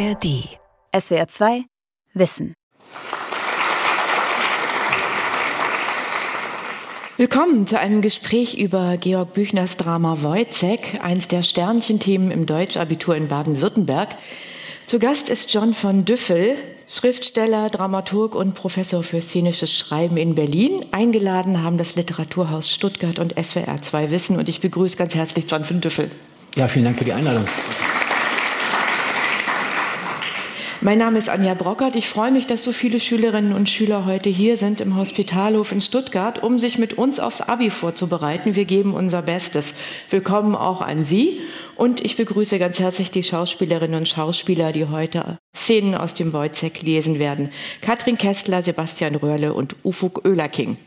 ARD. SWR 2 Wissen. Willkommen zu einem Gespräch über Georg Büchners Drama Wojzeck, eins der Sternchenthemen im Deutschabitur in Baden-Württemberg. Zu Gast ist John von Düffel, Schriftsteller, Dramaturg und Professor für szenisches Schreiben in Berlin. Eingeladen haben das Literaturhaus Stuttgart und SWR 2 Wissen und ich begrüße ganz herzlich John von Düffel. Ja, vielen Dank für die Einladung. Mein Name ist Anja Brockert. Ich freue mich, dass so viele Schülerinnen und Schüler heute hier sind im Hospitalhof in Stuttgart, um sich mit uns aufs Abi vorzubereiten. Wir geben unser Bestes. Willkommen auch an Sie. Und ich begrüße ganz herzlich die Schauspielerinnen und Schauspieler, die heute Szenen aus dem Wojzeck lesen werden. Katrin Kessler, Sebastian Röhrle und Ufuk Oehlerking.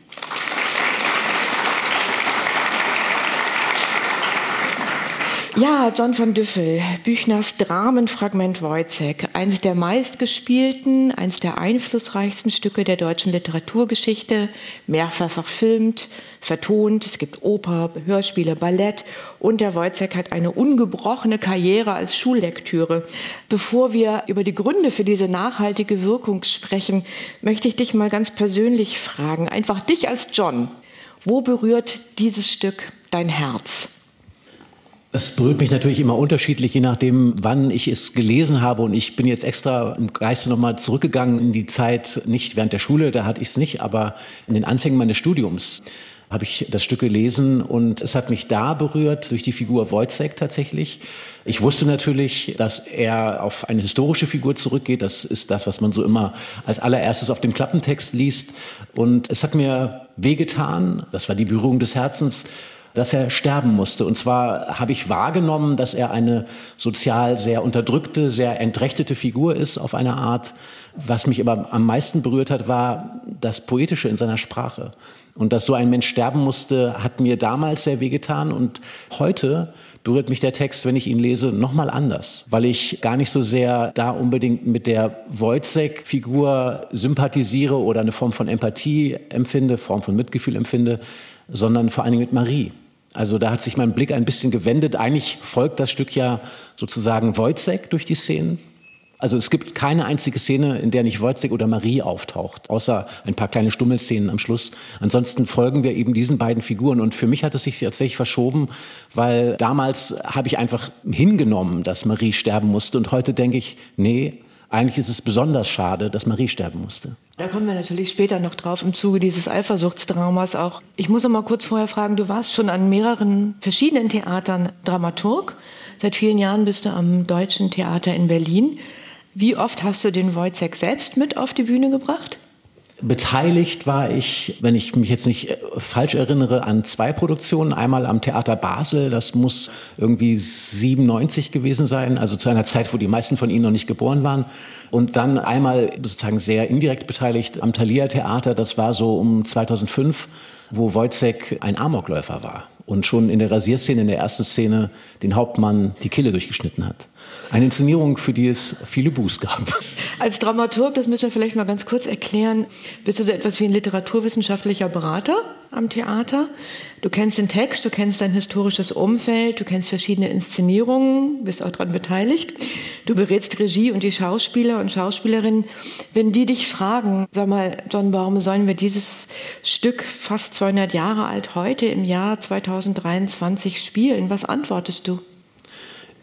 Ja, John van Düffel, Büchners Dramenfragment Wojzeck, eines der meistgespielten, eines der einflussreichsten Stücke der deutschen Literaturgeschichte, mehrfach verfilmt, vertont, es gibt Oper, Hörspiele, Ballett und der Wojzeck hat eine ungebrochene Karriere als Schullektüre. Bevor wir über die Gründe für diese nachhaltige Wirkung sprechen, möchte ich dich mal ganz persönlich fragen, einfach dich als John, wo berührt dieses Stück dein Herz? Es berührt mich natürlich immer unterschiedlich, je nachdem, wann ich es gelesen habe. Und ich bin jetzt extra im Geiste nochmal zurückgegangen in die Zeit, nicht während der Schule, da hatte ich es nicht, aber in den Anfängen meines Studiums habe ich das Stück gelesen und es hat mich da berührt durch die Figur Wojcek tatsächlich. Ich wusste natürlich, dass er auf eine historische Figur zurückgeht. Das ist das, was man so immer als allererstes auf dem Klappentext liest. Und es hat mir wehgetan. Das war die Berührung des Herzens dass er sterben musste. Und zwar habe ich wahrgenommen, dass er eine sozial sehr unterdrückte, sehr entrechtete Figur ist auf eine Art. Was mich aber am meisten berührt hat, war das Poetische in seiner Sprache. Und dass so ein Mensch sterben musste, hat mir damals sehr wehgetan. Und heute berührt mich der Text, wenn ich ihn lese, nochmal anders, weil ich gar nicht so sehr da unbedingt mit der Wojcek-Figur sympathisiere oder eine Form von Empathie empfinde, Form von Mitgefühl empfinde, sondern vor allen Dingen mit Marie. Also da hat sich mein Blick ein bisschen gewendet. Eigentlich folgt das Stück ja sozusagen Wojcek durch die Szenen. Also es gibt keine einzige Szene, in der nicht Wojcek oder Marie auftaucht, außer ein paar kleine Stummelszenen am Schluss. Ansonsten folgen wir eben diesen beiden Figuren. Und für mich hat es sich tatsächlich verschoben, weil damals habe ich einfach hingenommen, dass Marie sterben musste. Und heute denke ich, nee, eigentlich ist es besonders schade, dass Marie sterben musste. Da kommen wir natürlich später noch drauf im Zuge dieses Eifersuchtsdramas auch. Ich muss noch mal kurz vorher fragen, du warst schon an mehreren verschiedenen Theatern Dramaturg. Seit vielen Jahren bist du am Deutschen Theater in Berlin. Wie oft hast du den Wojciech selbst mit auf die Bühne gebracht? Beteiligt war ich, wenn ich mich jetzt nicht äh, falsch erinnere, an zwei Produktionen. Einmal am Theater Basel, das muss irgendwie 97 gewesen sein, also zu einer Zeit, wo die meisten von Ihnen noch nicht geboren waren. Und dann einmal sozusagen sehr indirekt beteiligt am Thalia Theater, das war so um 2005, wo Wojcek ein Amokläufer war und schon in der Rasierszene, in der ersten Szene, den Hauptmann die Kille durchgeschnitten hat. Eine Inszenierung, für die es viele Buß gab. Als Dramaturg, das müssen wir vielleicht mal ganz kurz erklären, bist du so etwas wie ein literaturwissenschaftlicher Berater am Theater. Du kennst den Text, du kennst dein historisches Umfeld, du kennst verschiedene Inszenierungen, bist auch daran beteiligt. Du berätst Regie und die Schauspieler und Schauspielerinnen. Wenn die dich fragen, sag mal, John, warum sollen wir dieses Stück fast 200 Jahre alt heute im Jahr 2023 spielen? Was antwortest du?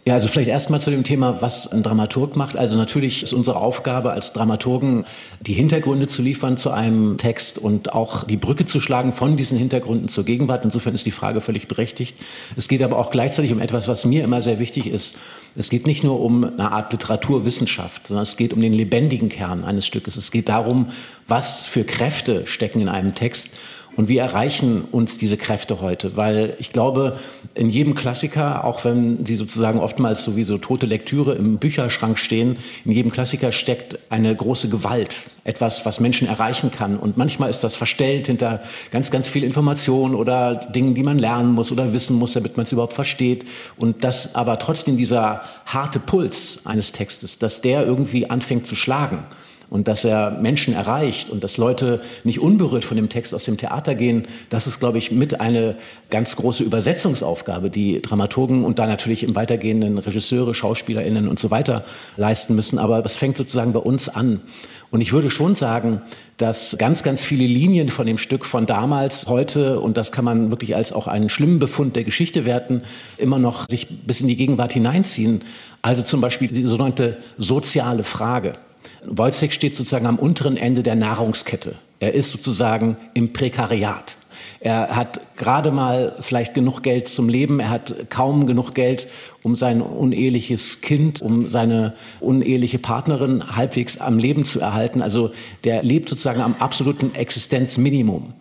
Ja, also vielleicht erstmal zu dem Thema, was ein Dramaturg macht. Also natürlich ist unsere Aufgabe als Dramaturgen, die Hintergründe zu liefern zu einem Text und auch die Brücke zu schlagen von diesen Hintergründen zur Gegenwart. Insofern ist die Frage völlig berechtigt. Es geht aber auch gleichzeitig um etwas, was mir immer sehr wichtig ist. Es geht nicht nur um eine Art Literaturwissenschaft, sondern es geht um den lebendigen Kern eines Stückes. Es geht darum, was für Kräfte stecken in einem Text und wie erreichen uns diese Kräfte heute? Weil ich glaube, in jedem Klassiker, auch wenn sie sozusagen oftmals sowieso tote Lektüre im Bücherschrank stehen, in jedem Klassiker steckt eine große Gewalt, etwas, was Menschen erreichen kann. Und manchmal ist das verstellt hinter ganz, ganz viel Information oder Dingen, die man lernen muss oder wissen muss, damit man es überhaupt versteht. Und dass aber trotzdem dieser harte Puls eines Textes, dass der irgendwie anfängt zu schlagen und dass er Menschen erreicht und dass Leute nicht unberührt von dem Text aus dem Theater gehen, das ist, glaube ich, mit eine ganz große Übersetzungsaufgabe, die Dramaturgen und da natürlich im weitergehenden Regisseure, SchauspielerInnen und so weiter leisten müssen. Aber das fängt sozusagen bei uns an. Und ich würde schon sagen, dass ganz, ganz viele Linien von dem Stück von damals, heute, und das kann man wirklich als auch einen schlimmen Befund der Geschichte werten, immer noch sich bis in die Gegenwart hineinziehen. Also zum Beispiel die sogenannte soziale Frage. Wojciech steht sozusagen am unteren Ende der Nahrungskette. Er ist sozusagen im Prekariat. Er hat gerade mal vielleicht genug Geld zum Leben. Er hat kaum genug Geld, um sein uneheliches Kind, um seine uneheliche Partnerin halbwegs am Leben zu erhalten. Also der lebt sozusagen am absoluten Existenzminimum.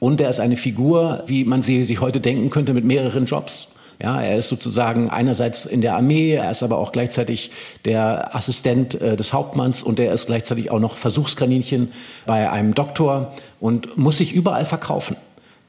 Und er ist eine Figur, wie man sie sich heute denken könnte, mit mehreren Jobs. Ja, er ist sozusagen einerseits in der Armee, er ist aber auch gleichzeitig der Assistent äh, des Hauptmanns und er ist gleichzeitig auch noch Versuchskaninchen bei einem Doktor und muss sich überall verkaufen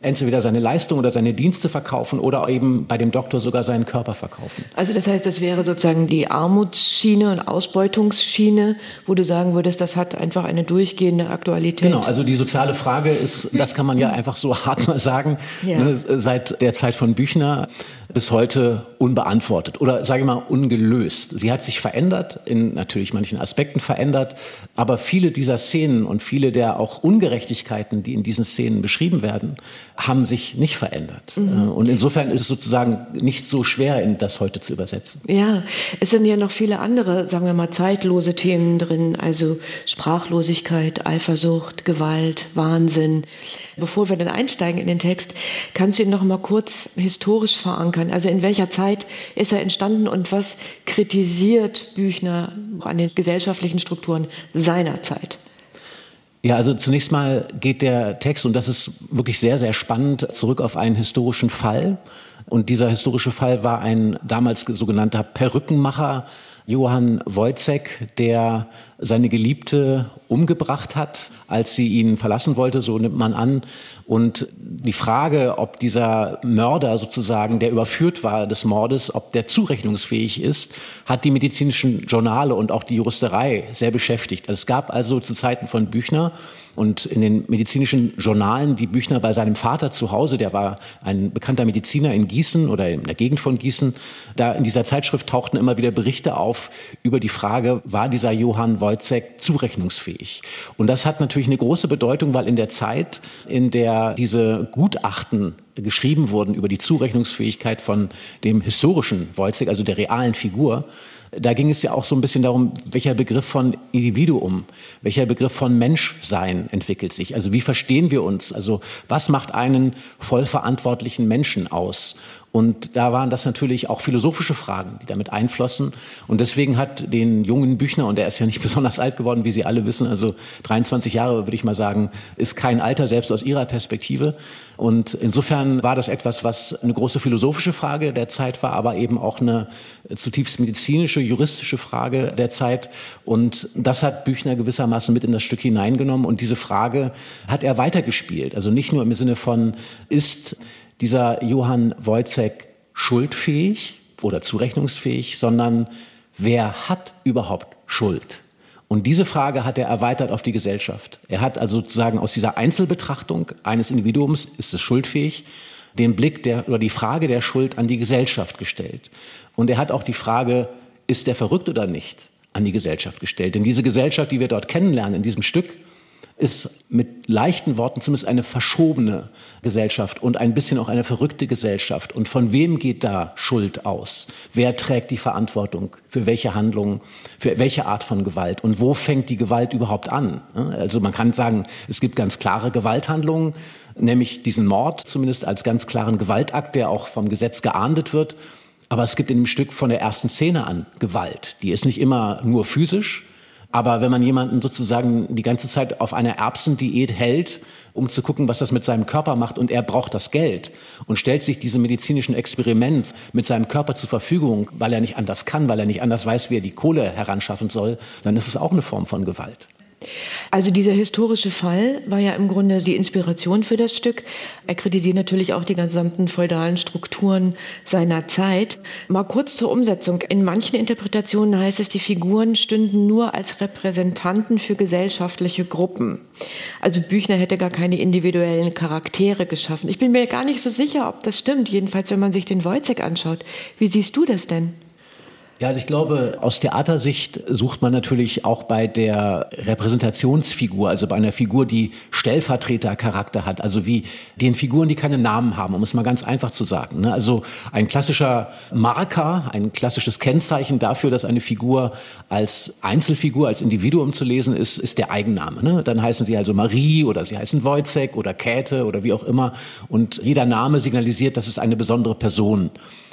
entweder seine Leistung oder seine Dienste verkaufen oder eben bei dem Doktor sogar seinen Körper verkaufen. Also das heißt, das wäre sozusagen die Armutsschiene und Ausbeutungsschiene, wo du sagen würdest, das hat einfach eine durchgehende Aktualität. Genau, also die soziale Frage ist, das kann man ja einfach so hart mal sagen, ja. ne, seit der Zeit von Büchner bis heute unbeantwortet oder sage ich mal ungelöst. Sie hat sich verändert, in natürlich manchen Aspekten verändert, aber viele dieser Szenen und viele der auch Ungerechtigkeiten, die in diesen Szenen beschrieben werden, haben sich nicht verändert. Mhm. Äh, und insofern ist es sozusagen nicht so schwer, das heute zu übersetzen. Ja, es sind ja noch viele andere, sagen wir mal, zeitlose Themen drin, also Sprachlosigkeit, Eifersucht, Gewalt, Wahnsinn. Bevor wir dann einsteigen in den Text, kannst du ihn noch mal kurz historisch verankern? Also in welcher Zeit ist er entstanden und was kritisiert Büchner an den gesellschaftlichen Strukturen seiner Zeit? Ja, also zunächst mal geht der Text, und das ist wirklich sehr, sehr spannend, zurück auf einen historischen Fall. Und dieser historische Fall war ein damals sogenannter Perückenmacher, Johann Wojcek, der seine Geliebte umgebracht hat, als sie ihn verlassen wollte, so nimmt man an. Und die Frage, ob dieser Mörder sozusagen, der überführt war des Mordes, ob der zurechnungsfähig ist, hat die medizinischen Journale und auch die Juristerei sehr beschäftigt. Es gab also zu Zeiten von Büchner und in den medizinischen Journalen, die Büchner bei seinem Vater zu Hause, der war ein bekannter Mediziner in Gießen oder in der Gegend von Gießen, da in dieser Zeitschrift tauchten immer wieder Berichte auf über die Frage, war dieser Johann Wojcek zurechnungsfähig? Und das hat natürlich eine große Bedeutung, weil in der Zeit, in der diese Gutachten geschrieben wurden über die Zurechnungsfähigkeit von dem historischen Wojcek, also der realen Figur, da ging es ja auch so ein bisschen darum, welcher Begriff von Individuum, welcher Begriff von Menschsein entwickelt sich. Also wie verstehen wir uns? Also was macht einen vollverantwortlichen Menschen aus? Und da waren das natürlich auch philosophische Fragen, die damit einflossen. Und deswegen hat den jungen Büchner, und er ist ja nicht besonders alt geworden, wie Sie alle wissen, also 23 Jahre würde ich mal sagen, ist kein Alter, selbst aus Ihrer Perspektive. Und insofern war das etwas, was eine große philosophische Frage der Zeit war, aber eben auch eine zutiefst medizinische, juristische Frage der Zeit. Und das hat Büchner gewissermaßen mit in das Stück hineingenommen. Und diese Frage hat er weitergespielt. Also nicht nur im Sinne von, ist dieser Johann Wojcek schuldfähig oder zurechnungsfähig, sondern wer hat überhaupt Schuld? Und diese Frage hat er erweitert auf die Gesellschaft. Er hat also sozusagen aus dieser Einzelbetrachtung eines Individuums, ist es schuldfähig, den Blick der, oder die Frage der Schuld an die Gesellschaft gestellt. Und er hat auch die Frage, ist der verrückt oder nicht, an die Gesellschaft gestellt. Denn diese Gesellschaft, die wir dort kennenlernen, in diesem Stück, ist mit leichten Worten zumindest eine verschobene Gesellschaft und ein bisschen auch eine verrückte Gesellschaft. Und von wem geht da Schuld aus? Wer trägt die Verantwortung für welche Handlungen, für welche Art von Gewalt? Und wo fängt die Gewalt überhaupt an? Also man kann sagen, es gibt ganz klare Gewalthandlungen, nämlich diesen Mord zumindest als ganz klaren Gewaltakt, der auch vom Gesetz geahndet wird. Aber es gibt in dem Stück von der ersten Szene an Gewalt. Die ist nicht immer nur physisch, aber wenn man jemanden sozusagen die ganze Zeit auf einer Erbsendiät hält, um zu gucken, was das mit seinem Körper macht und er braucht das Geld und stellt sich diesem medizinischen Experiment mit seinem Körper zur Verfügung, weil er nicht anders kann, weil er nicht anders weiß, wie er die Kohle heranschaffen soll, dann ist es auch eine Form von Gewalt. Also dieser historische Fall war ja im Grunde die Inspiration für das Stück. Er kritisiert natürlich auch die gesamten feudalen Strukturen seiner Zeit. Mal kurz zur Umsetzung. In manchen Interpretationen heißt es, die Figuren stünden nur als Repräsentanten für gesellschaftliche Gruppen. Also Büchner hätte gar keine individuellen Charaktere geschaffen. Ich bin mir gar nicht so sicher, ob das stimmt. Jedenfalls, wenn man sich den Wojcek anschaut. Wie siehst du das denn? Ja, also ich glaube, aus Theatersicht sucht man natürlich auch bei der Repräsentationsfigur, also bei einer Figur, die Stellvertretercharakter hat, also wie den Figuren, die keine Namen haben, um es mal ganz einfach zu sagen. Ne? Also ein klassischer Marker, ein klassisches Kennzeichen dafür, dass eine Figur als Einzelfigur, als Individuum zu lesen ist, ist der Eigenname. Ne? Dann heißen sie also Marie oder sie heißen Wojcek oder Käthe oder wie auch immer. Und jeder Name signalisiert, das ist eine besondere Person.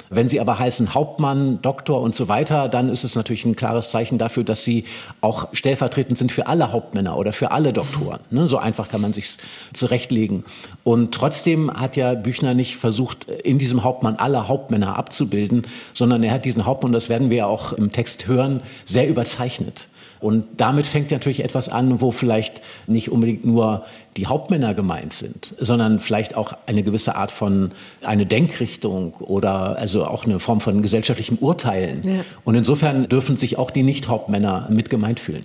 Wenn sie aber heißen Hauptmann, Doktor und so weiter, dann ist es natürlich ein klares Zeichen dafür, dass sie auch stellvertretend sind für alle Hauptmänner oder für alle Doktoren. Ne? So einfach kann man sich zurechtlegen. Und trotzdem hat ja Büchner nicht versucht, in diesem Hauptmann alle Hauptmänner abzubilden, sondern er hat diesen Hauptmann, das werden wir auch im Text hören, sehr überzeichnet. Und damit fängt natürlich etwas an, wo vielleicht nicht unbedingt nur die Hauptmänner gemeint sind, sondern vielleicht auch eine gewisse Art von eine Denkrichtung oder also auch eine Form von gesellschaftlichem Urteilen. Ja. Und insofern dürfen sich auch die Nicht-Hauptmänner mit gemeint fühlen.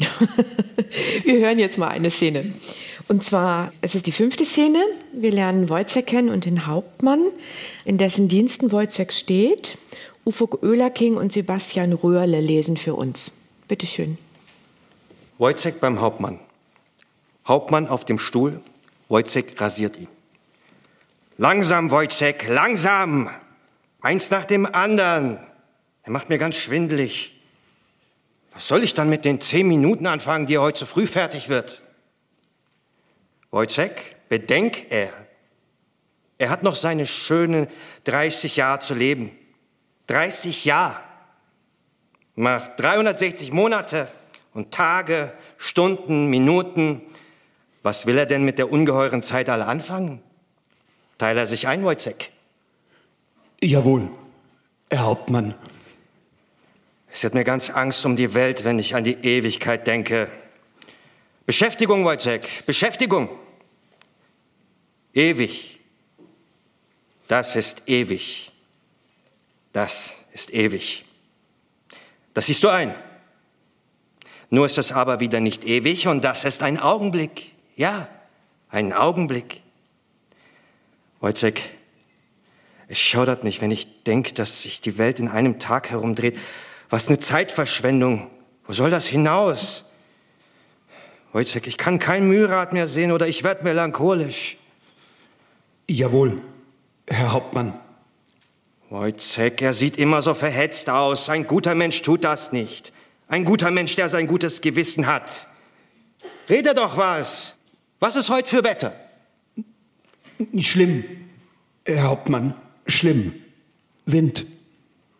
Wir hören jetzt mal eine Szene. Und zwar, es ist die fünfte Szene. Wir lernen Wojciech kennen und den Hauptmann, in dessen Diensten Wojciech steht. Ufuk Oehlerking und Sebastian Röhrle lesen für uns. Bitte schön. Wojciech beim Hauptmann. Hauptmann auf dem Stuhl, Wojciech rasiert ihn. Langsam, Wojciech, langsam! Eins nach dem anderen. Er macht mir ganz schwindelig. Was soll ich dann mit den zehn Minuten anfangen, die heute zu früh fertig wird? Wojciech, bedenk er. Er hat noch seine schönen 30 Jahre zu leben. 30 Jahre. Macht 360 Monate und Tage, Stunden, Minuten. Was will er denn mit der ungeheuren Zeit alle anfangen? Teil er sich ein, Wojciech? Jawohl, Herr Hauptmann. Es wird mir ganz Angst um die Welt, wenn ich an die Ewigkeit denke. Beschäftigung, Wojciech, Beschäftigung. Ewig. Das ist ewig. Das ist ewig. Das siehst du ein. Nur ist es aber wieder nicht ewig und das ist ein Augenblick. Ja, ein Augenblick. Wojciech, es schaudert mich, wenn ich denke, dass sich die Welt in einem Tag herumdreht. Was eine Zeitverschwendung. Wo soll das hinaus? Wojciech, ich kann kein Mühlrad mehr sehen oder ich werde melancholisch. Jawohl, Herr Hauptmann. Wojciech, er sieht immer so verhetzt aus. Ein guter Mensch tut das nicht. Ein guter Mensch, der sein gutes Gewissen hat. Rede doch was. Was ist heute für Wetter? Schlimm, Herr Hauptmann, schlimm. Wind.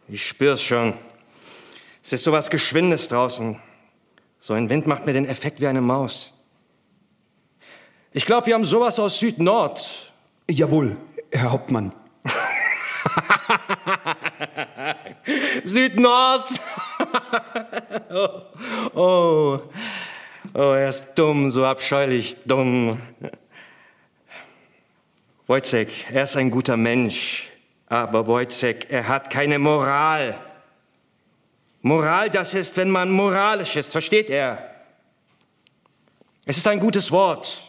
Ich spür's schon. Es ist so was Geschwindes draußen. So ein Wind macht mir den Effekt wie eine Maus. Ich glaube, wir haben sowas aus Süd-Nord. Jawohl, Herr Hauptmann. Süd-Nord. oh, oh, er ist dumm, so abscheulich dumm. Wojciech, er ist ein guter Mensch, aber Wojciech, er hat keine Moral. Moral, das ist, wenn man moralisch ist, versteht er? Es ist ein gutes Wort.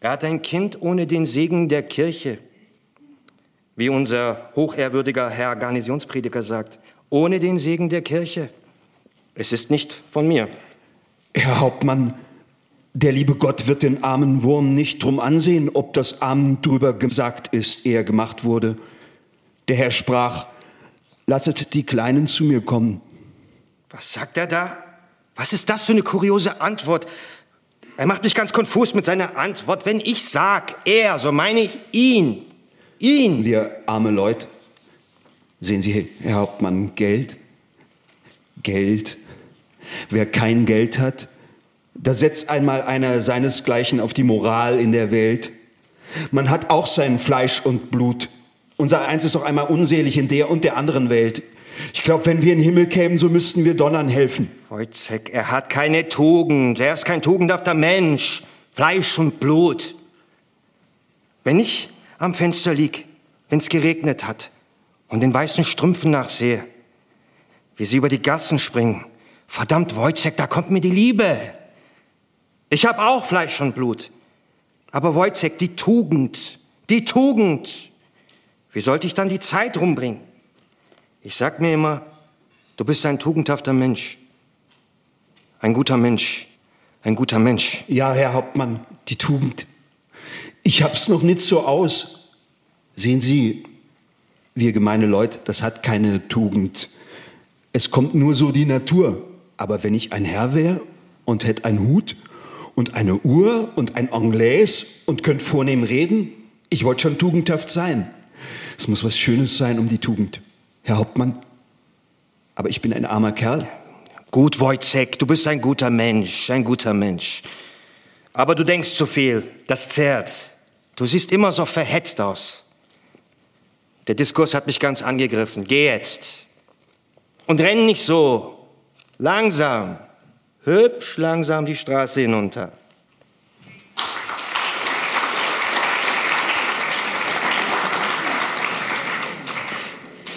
Er hat ein Kind ohne den Segen der Kirche wie unser hochehrwürdiger Herr Garnisonsprediger sagt, ohne den Segen der Kirche. Es ist nicht von mir. Herr Hauptmann, der liebe Gott wird den armen Wurm nicht drum ansehen, ob das Amen drüber gesagt ist, ehe er gemacht wurde. Der Herr sprach, lasset die Kleinen zu mir kommen. Was sagt er da? Was ist das für eine kuriose Antwort? Er macht mich ganz konfus mit seiner Antwort. Wenn ich sag, er, so meine ich ihn. Ihn! Wir arme Leute. Sehen Sie, Herr Hauptmann, Geld? Geld. Wer kein Geld hat, da setzt einmal einer seinesgleichen auf die Moral in der Welt. Man hat auch sein Fleisch und Blut. Unser Eins ist doch einmal unselig in der und der anderen Welt. Ich glaube, wenn wir in den Himmel kämen, so müssten wir Donnern helfen. Wojciech, er hat keine Tugend. Er ist kein tugendhafter Mensch. Fleisch und Blut. Wenn ich am Fenster lieg, wenn es geregnet hat und den weißen Strümpfen nachsehe, wie sie über die Gassen springen, verdammt Wojciech, da kommt mir die Liebe. Ich habe auch Fleisch und Blut. Aber Wojciech, die Tugend, die Tugend. Wie sollte ich dann die Zeit rumbringen? Ich sag mir immer, du bist ein tugendhafter Mensch. Ein guter Mensch. Ein guter Mensch. Ja, Herr Hauptmann, die Tugend. Ich hab's noch nicht so aus. Sehen Sie, wir gemeine Leute, das hat keine Tugend. Es kommt nur so die Natur. Aber wenn ich ein Herr wäre und hätte einen Hut und eine Uhr und ein Anglais und könnte vornehm reden, ich wollte schon tugendhaft sein. Es muss was Schönes sein um die Tugend. Herr Hauptmann, aber ich bin ein armer Kerl. Gut, Wojciech, du bist ein guter Mensch, ein guter Mensch. Aber du denkst zu viel, das zerrt. Du siehst immer so verhetzt aus. Der Diskurs hat mich ganz angegriffen. Geh jetzt. Und renn nicht so. Langsam. Hübsch langsam die Straße hinunter.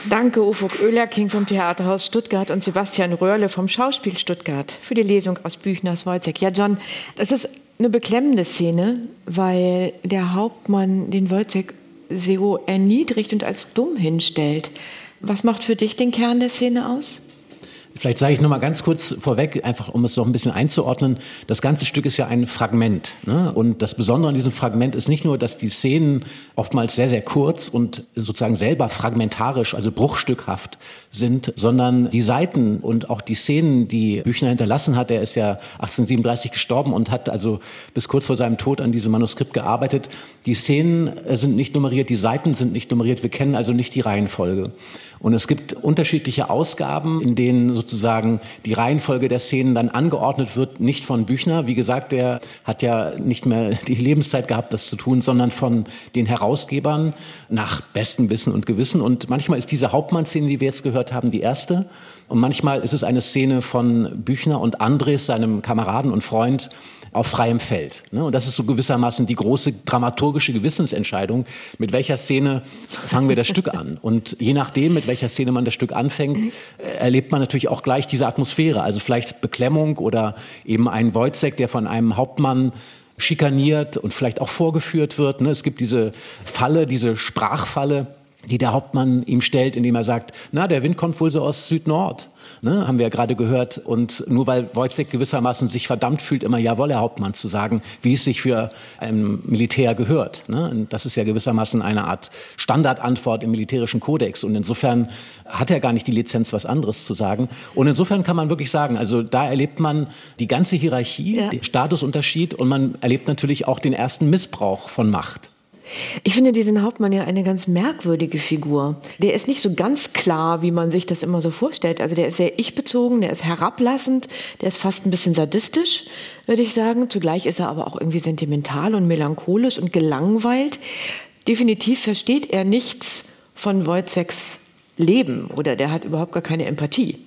Danke Ufuk Oehlerking vom Theaterhaus Stuttgart und Sebastian Röhrle vom Schauspiel Stuttgart für die Lesung aus Büchners Wojciech. Ja, John, das ist eine beklemmende Szene, weil der Hauptmann den Wojciech so erniedrigt und als dumm hinstellt. Was macht für dich den Kern der Szene aus? Vielleicht sage ich noch mal ganz kurz vorweg, einfach um es noch ein bisschen einzuordnen. Das ganze Stück ist ja ein Fragment. Ne? Und das Besondere an diesem Fragment ist nicht nur, dass die Szenen oftmals sehr, sehr kurz und sozusagen selber fragmentarisch, also bruchstückhaft sind, sondern die Seiten und auch die Szenen, die Büchner hinterlassen hat, er ist ja 1837 gestorben und hat also bis kurz vor seinem Tod an diesem Manuskript gearbeitet. Die Szenen sind nicht nummeriert, die Seiten sind nicht nummeriert, wir kennen also nicht die Reihenfolge. Und es gibt unterschiedliche Ausgaben, in denen sozusagen die Reihenfolge der Szenen dann angeordnet wird, nicht von Büchner. Wie gesagt, der hat ja nicht mehr die Lebenszeit gehabt, das zu tun, sondern von den Herausgebern nach bestem Wissen und Gewissen. Und manchmal ist diese Hauptmannszene, die wir jetzt gehört haben, die erste. Und manchmal ist es eine Szene von Büchner und Andres, seinem Kameraden und Freund, auf freiem Feld. Ne? Und das ist so gewissermaßen die große dramaturgische Gewissensentscheidung, mit welcher Szene fangen wir das Stück an. Und je nachdem, mit welcher Szene man das Stück anfängt, äh, erlebt man natürlich auch gleich diese Atmosphäre. Also vielleicht Beklemmung oder eben ein Wojcek, der von einem Hauptmann schikaniert und vielleicht auch vorgeführt wird. Ne? Es gibt diese Falle, diese Sprachfalle die der Hauptmann ihm stellt, indem er sagt, na, der Wind kommt wohl so aus Süd-Nord, ne, haben wir ja gerade gehört. Und nur weil Wojciech gewissermaßen sich verdammt fühlt, immer Jawohl, Herr Hauptmann zu sagen, wie es sich für ein Militär gehört. Ne? Und das ist ja gewissermaßen eine Art Standardantwort im militärischen Kodex. Und insofern hat er gar nicht die Lizenz, was anderes zu sagen. Und insofern kann man wirklich sagen, also da erlebt man die ganze Hierarchie, ja. den Statusunterschied und man erlebt natürlich auch den ersten Missbrauch von Macht. Ich finde diesen Hauptmann ja eine ganz merkwürdige Figur. Der ist nicht so ganz klar, wie man sich das immer so vorstellt. Also der ist sehr ich-bezogen, der ist herablassend, der ist fast ein bisschen sadistisch, würde ich sagen. Zugleich ist er aber auch irgendwie sentimental und melancholisch und gelangweilt. Definitiv versteht er nichts von Wojciechs Leben oder der hat überhaupt gar keine Empathie.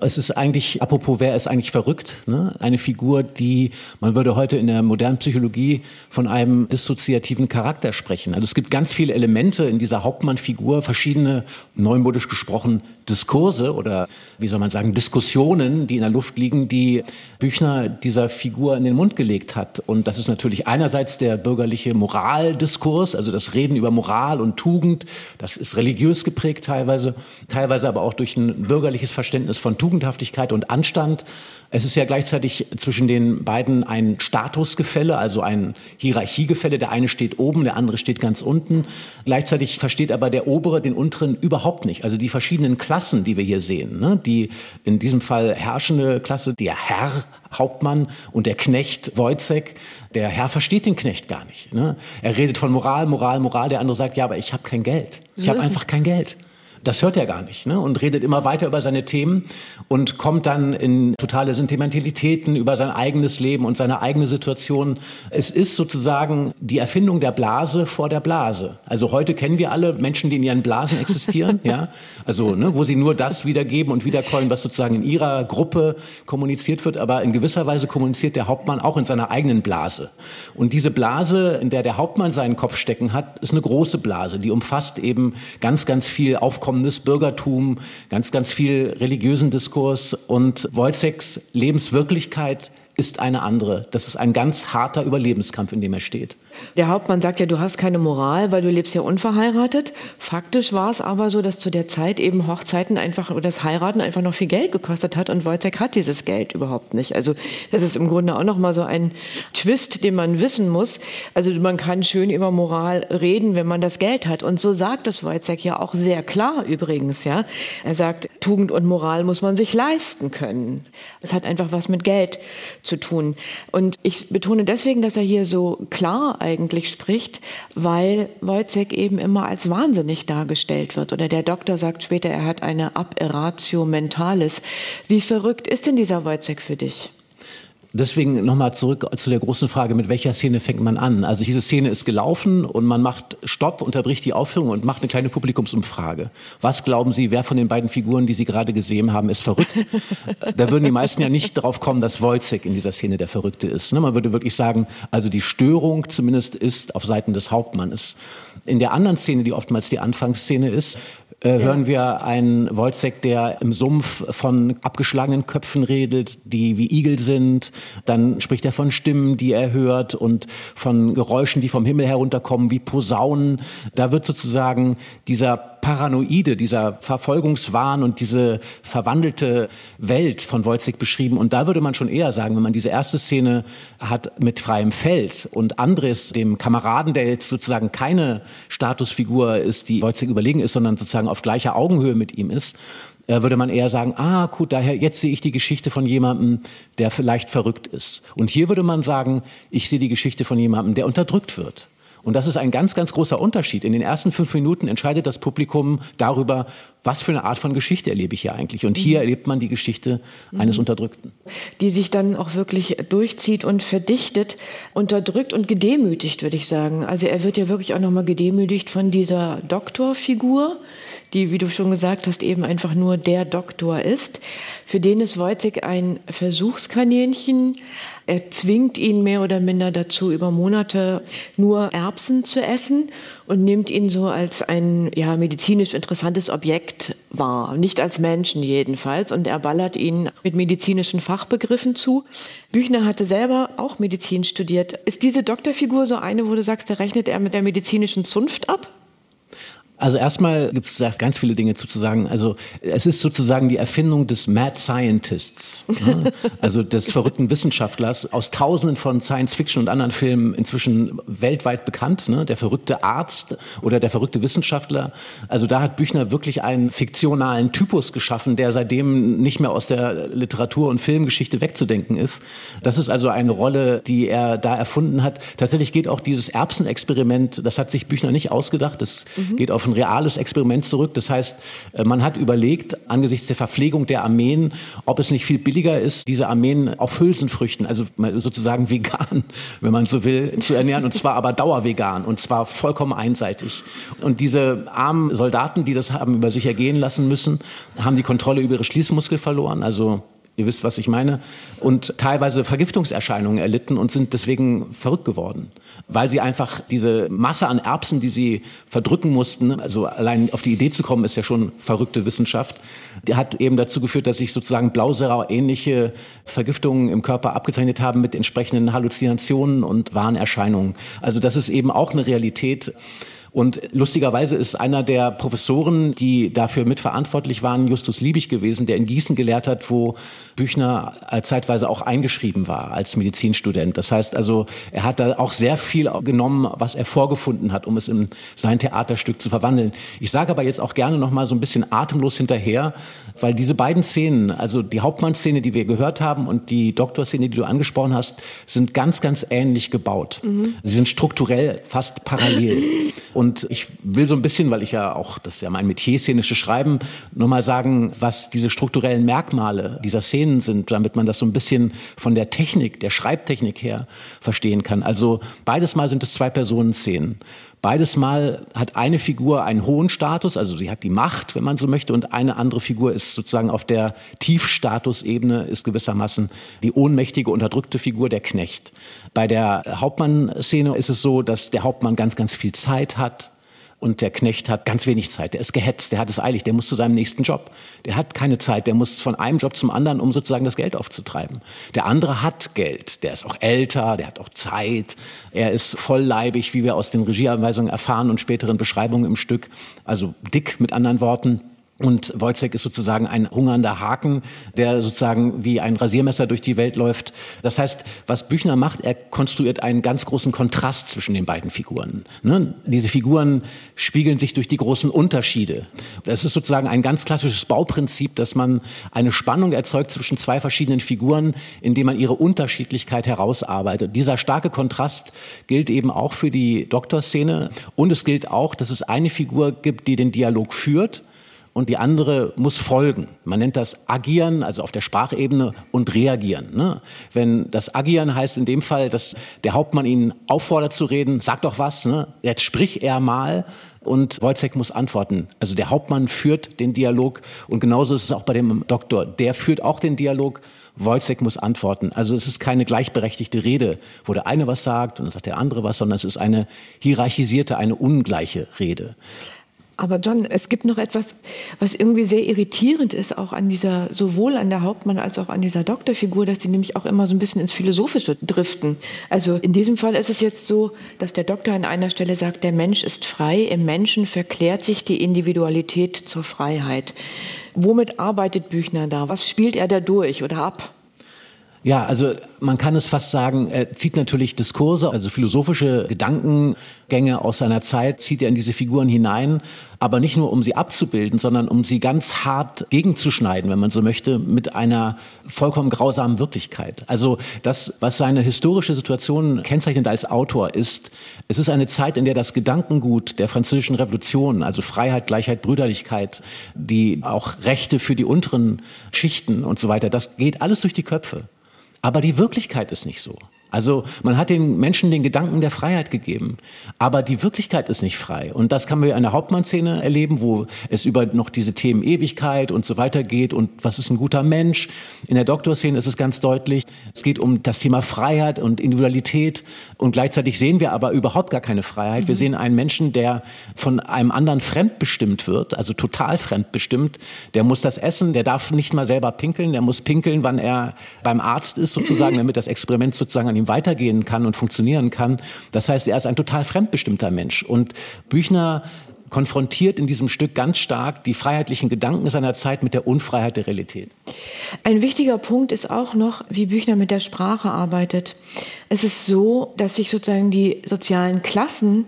Es ist eigentlich, apropos, wer ist eigentlich verrückt? Ne? Eine Figur, die, man würde heute in der modernen Psychologie von einem dissoziativen Charakter sprechen. Also es gibt ganz viele Elemente in dieser Hauptmannfigur, verschiedene, neumodisch gesprochen, Diskurse oder wie soll man sagen, Diskussionen, die in der Luft liegen, die Büchner dieser Figur in den Mund gelegt hat. Und das ist natürlich einerseits der bürgerliche Moraldiskurs, also das Reden über Moral und Tugend. Das ist religiös geprägt teilweise, teilweise aber auch durch ein bürgerliches Verständnis von Tugendhaftigkeit und Anstand. Es ist ja gleichzeitig zwischen den beiden ein Statusgefälle, also ein Hierarchiegefälle. Der eine steht oben, der andere steht ganz unten. Gleichzeitig versteht aber der obere den unteren überhaupt nicht. Also die verschiedenen Klassen, die wir hier sehen, ne? die in diesem Fall herrschende Klasse, der Herr Hauptmann und der Knecht Wojcek, der Herr versteht den Knecht gar nicht. Ne? Er redet von Moral, Moral, Moral. Der andere sagt, ja, aber ich habe kein Geld. Ich habe einfach kein Geld. Das hört er gar nicht ne? und redet immer weiter über seine Themen und kommt dann in totale Sentimentalitäten über sein eigenes Leben und seine eigene Situation. Es ist sozusagen die Erfindung der Blase vor der Blase. Also heute kennen wir alle Menschen, die in ihren Blasen existieren, ja, also ne, wo sie nur das wiedergeben und wiederkäuen, was sozusagen in ihrer Gruppe kommuniziert wird. Aber in gewisser Weise kommuniziert der Hauptmann auch in seiner eigenen Blase. Und diese Blase, in der der Hauptmann seinen Kopf stecken hat, ist eine große Blase, die umfasst eben ganz, ganz viel Aufkommen aufkommendes Bürgertum, ganz, ganz viel religiösen Diskurs und Wojciechs Lebenswirklichkeit ist eine andere. Das ist ein ganz harter Überlebenskampf, in dem er steht. Der Hauptmann sagt ja, du hast keine Moral, weil du lebst ja unverheiratet. Faktisch war es aber so, dass zu der Zeit eben Hochzeiten einfach oder das Heiraten einfach noch viel Geld gekostet hat und Wojciech hat dieses Geld überhaupt nicht. Also das ist im Grunde auch noch mal so ein Twist, den man wissen muss. Also man kann schön über Moral reden, wenn man das Geld hat und so sagt es Wojciech ja auch sehr klar übrigens, ja. Er sagt, Tugend und Moral muss man sich leisten können. Das hat einfach was mit Geld zu tun. Und ich betone deswegen, dass er hier so klar eigentlich spricht, weil Wojciech eben immer als wahnsinnig dargestellt wird. Oder der Doktor sagt später, er hat eine Aberratio mentalis. Wie verrückt ist denn dieser Wojciech für dich? Deswegen nochmal zurück zu der großen Frage, mit welcher Szene fängt man an? Also diese Szene ist gelaufen und man macht Stopp, unterbricht die Aufführung und macht eine kleine Publikumsumfrage. Was glauben Sie, wer von den beiden Figuren, die Sie gerade gesehen haben, ist verrückt? da würden die meisten ja nicht darauf kommen, dass Wojcik in dieser Szene der Verrückte ist. Ne? Man würde wirklich sagen, also die Störung zumindest ist auf Seiten des Hauptmannes. In der anderen Szene, die oftmals die Anfangsszene ist, äh, hören wir einen Wojcek, der im Sumpf von abgeschlagenen Köpfen redet, die wie Igel sind. Dann spricht er von Stimmen, die er hört und von Geräuschen, die vom Himmel herunterkommen, wie Posaunen. Da wird sozusagen dieser Paranoide, dieser Verfolgungswahn und diese verwandelte Welt von Wojcik beschrieben. Und da würde man schon eher sagen, wenn man diese erste Szene hat mit freiem Feld und Andres, dem Kameraden, der jetzt sozusagen keine Statusfigur ist, die Wojcik überlegen ist, sondern sozusagen auf gleicher Augenhöhe mit ihm ist, äh, würde man eher sagen, ah, gut, daher, jetzt sehe ich die Geschichte von jemandem, der vielleicht verrückt ist. Und hier würde man sagen, ich sehe die Geschichte von jemandem, der unterdrückt wird. Und das ist ein ganz, ganz großer Unterschied. In den ersten fünf Minuten entscheidet das Publikum darüber, was für eine Art von Geschichte erlebe ich hier eigentlich. Und hier mhm. erlebt man die Geschichte eines mhm. Unterdrückten. Die sich dann auch wirklich durchzieht und verdichtet, unterdrückt und gedemütigt, würde ich sagen. Also er wird ja wirklich auch nochmal gedemütigt von dieser Doktorfigur die, wie du schon gesagt hast, eben einfach nur der Doktor ist. Für den ist Wojcik ein Versuchskaninchen. Er zwingt ihn mehr oder minder dazu, über Monate nur Erbsen zu essen und nimmt ihn so als ein ja, medizinisch interessantes Objekt wahr. Nicht als Menschen jedenfalls. Und er ballert ihn mit medizinischen Fachbegriffen zu. Büchner hatte selber auch Medizin studiert. Ist diese Doktorfigur so eine, wo du sagst, da rechnet er mit der medizinischen Zunft ab? Also erstmal gibt es ganz viele Dinge zu sagen. Also es ist sozusagen die Erfindung des Mad Scientists, ne? also des verrückten Wissenschaftlers aus Tausenden von Science-Fiction und anderen Filmen inzwischen weltweit bekannt. Ne? Der verrückte Arzt oder der verrückte Wissenschaftler. Also da hat Büchner wirklich einen fiktionalen Typus geschaffen, der seitdem nicht mehr aus der Literatur- und Filmgeschichte wegzudenken ist. Das ist also eine Rolle, die er da erfunden hat. Tatsächlich geht auch dieses Erbsenexperiment, das hat sich Büchner nicht ausgedacht. Das mhm. geht auf auf ein reales Experiment zurück. Das heißt, äh, man hat überlegt, angesichts der Verpflegung der Armeen, ob es nicht viel billiger ist, diese Armeen auf Hülsenfrüchten, also sozusagen vegan, wenn man so will, zu ernähren. Und zwar aber dauervegan und zwar vollkommen einseitig. Und diese armen Soldaten, die das haben über sich ergehen lassen müssen, haben die Kontrolle über ihre Schließmuskel verloren. Also Ihr wisst, was ich meine. Und teilweise Vergiftungserscheinungen erlitten und sind deswegen verrückt geworden. Weil sie einfach diese Masse an Erbsen, die sie verdrücken mussten, also allein auf die Idee zu kommen, ist ja schon verrückte Wissenschaft, die hat eben dazu geführt, dass sich sozusagen Blauserau-ähnliche Vergiftungen im Körper abgezeichnet haben mit entsprechenden Halluzinationen und Warnerscheinungen. Also das ist eben auch eine Realität, und lustigerweise ist einer der Professoren, die dafür mitverantwortlich waren, Justus Liebig gewesen, der in Gießen gelehrt hat, wo Büchner zeitweise auch eingeschrieben war als Medizinstudent. Das heißt also, er hat da auch sehr viel genommen, was er vorgefunden hat, um es in sein Theaterstück zu verwandeln. Ich sage aber jetzt auch gerne noch mal so ein bisschen atemlos hinterher, weil diese beiden Szenen, also die Hauptmannszene, die wir gehört haben und die Doktorszene, die du angesprochen hast, sind ganz, ganz ähnlich gebaut. Mhm. Sie sind strukturell fast parallel. Und ich will so ein bisschen, weil ich ja auch, das ist ja mein Metier, szenische Schreiben, nochmal sagen, was diese strukturellen Merkmale dieser Szenen sind, damit man das so ein bisschen von der Technik, der Schreibtechnik her verstehen kann. Also beides Mal sind es zwei Personenszenen. Beides Mal hat eine Figur einen hohen Status, also sie hat die Macht, wenn man so möchte, und eine andere Figur ist sozusagen auf der Tiefstatusebene, ist gewissermaßen die ohnmächtige, unterdrückte Figur, der Knecht. Bei der Hauptmann-Szene ist es so, dass der Hauptmann ganz, ganz viel Zeit hat, und der Knecht hat ganz wenig Zeit. Der ist gehetzt, der hat es eilig, der muss zu seinem nächsten Job. Der hat keine Zeit, der muss von einem Job zum anderen, um sozusagen das Geld aufzutreiben. Der andere hat Geld, der ist auch älter, der hat auch Zeit, er ist vollleibig, wie wir aus den Regieanweisungen erfahren und späteren Beschreibungen im Stück, also dick mit anderen Worten. Und Wojciech ist sozusagen ein hungernder Haken, der sozusagen wie ein Rasiermesser durch die Welt läuft. Das heißt, was Büchner macht, er konstruiert einen ganz großen Kontrast zwischen den beiden Figuren. Ne? Diese Figuren spiegeln sich durch die großen Unterschiede. Das ist sozusagen ein ganz klassisches Bauprinzip, dass man eine Spannung erzeugt zwischen zwei verschiedenen Figuren, indem man ihre Unterschiedlichkeit herausarbeitet. Dieser starke Kontrast gilt eben auch für die Doktorszene. Und es gilt auch, dass es eine Figur gibt, die den Dialog führt und die andere muss folgen. Man nennt das Agieren, also auf der Sprachebene und Reagieren. Ne? Wenn das Agieren heißt in dem Fall, dass der Hauptmann ihn auffordert zu reden, sag doch was, ne? jetzt sprich er mal und Wojciech muss antworten. Also der Hauptmann führt den Dialog und genauso ist es auch bei dem Doktor. Der führt auch den Dialog. Wojciech muss antworten. Also es ist keine gleichberechtigte Rede, wo der eine was sagt und dann sagt der andere was, sondern es ist eine hierarchisierte, eine ungleiche Rede. Aber John, es gibt noch etwas, was irgendwie sehr irritierend ist, auch an dieser, sowohl an der Hauptmann als auch an dieser Doktorfigur, dass die nämlich auch immer so ein bisschen ins Philosophische driften. Also in diesem Fall ist es jetzt so, dass der Doktor an einer Stelle sagt, der Mensch ist frei, im Menschen verklärt sich die Individualität zur Freiheit. Womit arbeitet Büchner da? Was spielt er da durch oder ab? Ja, also man kann es fast sagen, er zieht natürlich Diskurse, also philosophische Gedankengänge aus seiner Zeit, zieht er in diese Figuren hinein, aber nicht nur um sie abzubilden, sondern um sie ganz hart gegenzuschneiden, wenn man so möchte, mit einer vollkommen grausamen Wirklichkeit. Also das, was seine historische Situation kennzeichnet als Autor ist, es ist eine Zeit, in der das Gedankengut der französischen Revolution, also Freiheit, Gleichheit, Brüderlichkeit, die auch Rechte für die unteren Schichten und so weiter, das geht alles durch die Köpfe. Aber die Wirklichkeit ist nicht so. Also man hat den Menschen den Gedanken der Freiheit gegeben, aber die Wirklichkeit ist nicht frei. Und das kann man in der Hauptmannszene erleben, wo es über noch diese Themen Ewigkeit und so weiter geht und was ist ein guter Mensch. In der Doktorszene ist es ganz deutlich, es geht um das Thema Freiheit und Individualität und gleichzeitig sehen wir aber überhaupt gar keine Freiheit. Wir mhm. sehen einen Menschen, der von einem anderen fremdbestimmt wird, also total fremdbestimmt. Der muss das essen, der darf nicht mal selber pinkeln, der muss pinkeln, wann er beim Arzt ist sozusagen, damit das Experiment sozusagen an ihm weitergehen kann und funktionieren kann. Das heißt, er ist ein total fremdbestimmter Mensch. Und Büchner konfrontiert in diesem Stück ganz stark die freiheitlichen Gedanken seiner Zeit mit der Unfreiheit der Realität. Ein wichtiger Punkt ist auch noch, wie Büchner mit der Sprache arbeitet. Es ist so, dass sich sozusagen die sozialen Klassen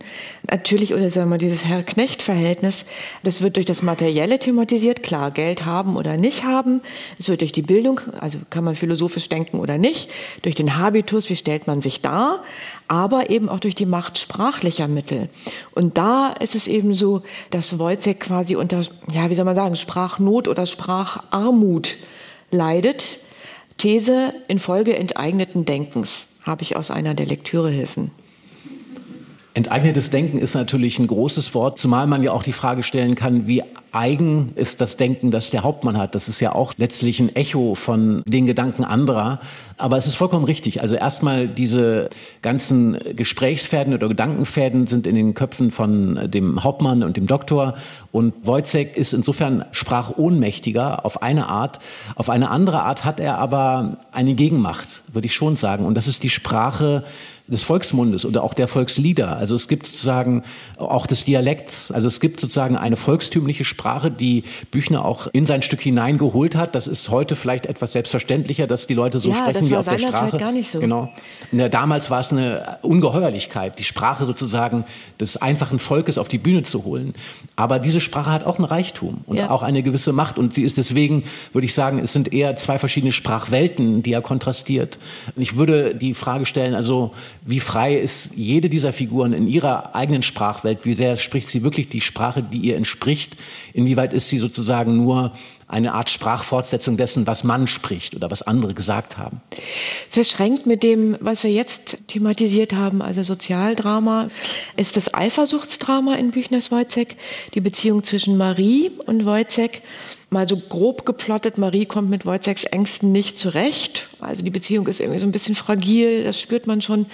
natürlich, oder sagen wir dieses Herr-Knecht-Verhältnis, das wird durch das Materielle thematisiert, klar, Geld haben oder nicht haben. Es wird durch die Bildung, also kann man philosophisch denken oder nicht, durch den Habitus, wie stellt man sich dar, aber eben auch durch die Macht sprachlicher Mittel. Und da ist es eben so, dass Wojciech quasi unter, ja, wie soll man sagen, Sprachnot oder Spracharmut leidet. These infolge enteigneten Denkens habe ich aus einer der Lektürehilfen. Enteignetes Denken ist natürlich ein großes Wort, zumal man ja auch die Frage stellen kann, wie eigen ist das Denken, das der Hauptmann hat. Das ist ja auch letztlich ein Echo von den Gedanken anderer. Aber es ist vollkommen richtig. Also erstmal diese ganzen Gesprächsfäden oder Gedankenfäden sind in den Köpfen von dem Hauptmann und dem Doktor. Und Wojciech ist insofern sprachohnmächtiger auf eine Art. Auf eine andere Art hat er aber eine Gegenmacht, würde ich schon sagen. Und das ist die Sprache, des Volksmundes oder auch der Volkslieder. Also es gibt sozusagen auch des Dialekts. Also es gibt sozusagen eine volkstümliche Sprache die Büchner auch in sein Stück hineingeholt hat. Das ist heute vielleicht etwas selbstverständlicher, dass die Leute so ja, sprechen wie auf der Straße. Zeit gar nicht so. Genau. Ja, damals war es eine Ungeheuerlichkeit, die Sprache sozusagen des einfachen Volkes auf die Bühne zu holen. Aber diese Sprache hat auch ein Reichtum und ja. auch eine gewisse Macht. Und sie ist deswegen, würde ich sagen, es sind eher zwei verschiedene Sprachwelten, die er kontrastiert. Und ich würde die Frage stellen, also wie frei ist jede dieser Figuren in ihrer eigenen Sprachwelt? Wie sehr spricht sie wirklich die Sprache, die ihr entspricht? Inwieweit ist sie sozusagen nur eine Art Sprachfortsetzung dessen, was man spricht oder was andere gesagt haben. Verschränkt mit dem, was wir jetzt thematisiert haben, also Sozialdrama, ist das Eifersuchtsdrama in Büchners Wojcek, die Beziehung zwischen Marie und Wojcek mal so grob geplottet, Marie kommt mit Wojciechs Ängsten nicht zurecht. Also die Beziehung ist irgendwie so ein bisschen fragil, das spürt man schon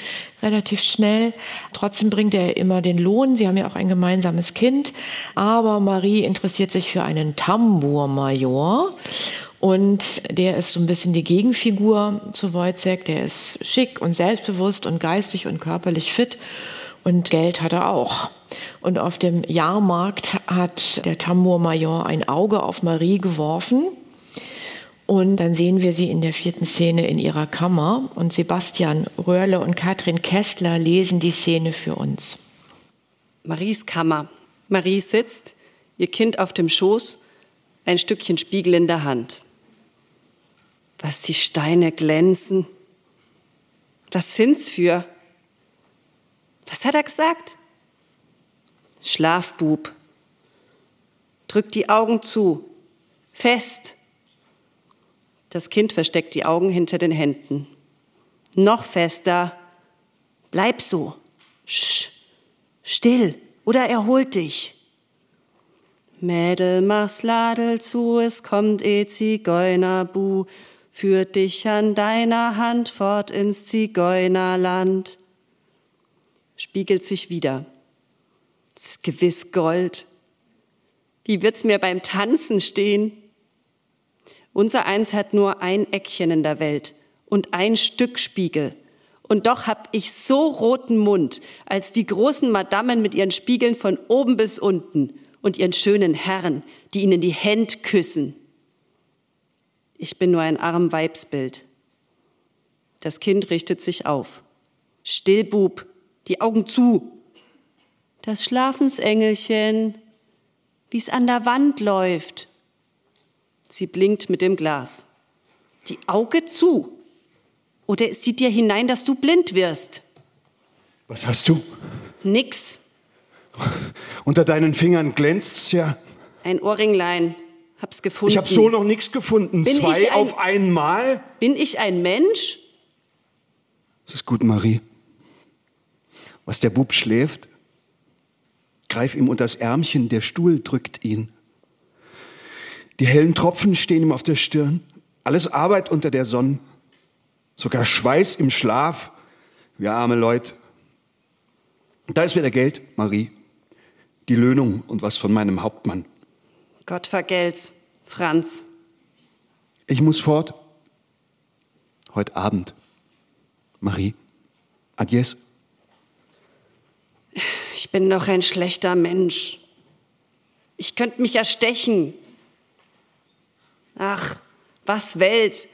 relativ schnell. Trotzdem bringt er immer den Lohn, sie haben ja auch ein gemeinsames Kind. Aber Marie interessiert sich für einen Tambourmajor. Und der ist so ein bisschen die Gegenfigur zu Wojciech. Der ist schick und selbstbewusst und geistig und körperlich fit. Und Geld hat er auch. Und auf dem Jahrmarkt hat der Tambourmajor ein Auge auf Marie geworfen. Und dann sehen wir sie in der vierten Szene in ihrer Kammer. Und Sebastian Röhrle und Katrin Kessler lesen die Szene für uns. Maries Kammer. Marie sitzt, ihr Kind auf dem Schoß, ein Stückchen Spiegel in der Hand. Was die Steine glänzen. Was sind's für? Was hat er gesagt? Schlafbub. Drück die Augen zu. Fest. Das Kind versteckt die Augen hinter den Händen. Noch fester. Bleib so. Sch. Still. Oder erholt dich. Mädel, mach's Ladel zu, es kommt eh Zigeunerbu, führt dich an deiner Hand fort ins Zigeunerland. Spiegelt sich wieder. Das ist gewiss Gold. Wie wird's mir beim Tanzen stehen? Unser Eins hat nur ein Eckchen in der Welt und ein Stück Spiegel. Und doch hab ich so roten Mund, als die großen Madammen mit ihren Spiegeln von oben bis unten und ihren schönen Herren, die ihnen die Händ küssen. Ich bin nur ein arm Weibsbild. Das Kind richtet sich auf. Still, Bub, die Augen zu das Schlafensengelchen, wie's an der Wand läuft. Sie blinkt mit dem Glas. Die Auge zu. Oder es sieht dir hinein, dass du blind wirst. Was hast du? Nix. Unter deinen Fingern glänzt's ja. Ein Ohrringlein. Hab's gefunden. Ich hab so noch nichts gefunden. Bin Zwei ein, auf einmal? Bin ich ein Mensch? Das ist gut, Marie. Was der Bub schläft, Greif ihm unters Ärmchen, der Stuhl drückt ihn. Die hellen Tropfen stehen ihm auf der Stirn. Alles Arbeit unter der Sonne. Sogar Schweiß im Schlaf. Wir arme Leute. Da ist wieder Geld, Marie. Die Löhnung und was von meinem Hauptmann. Gott vergelt's, Franz. Ich muss fort. Heute Abend. Marie. Adies. Ich bin doch ein schlechter Mensch. Ich könnte mich erstechen. Ach, was Welt.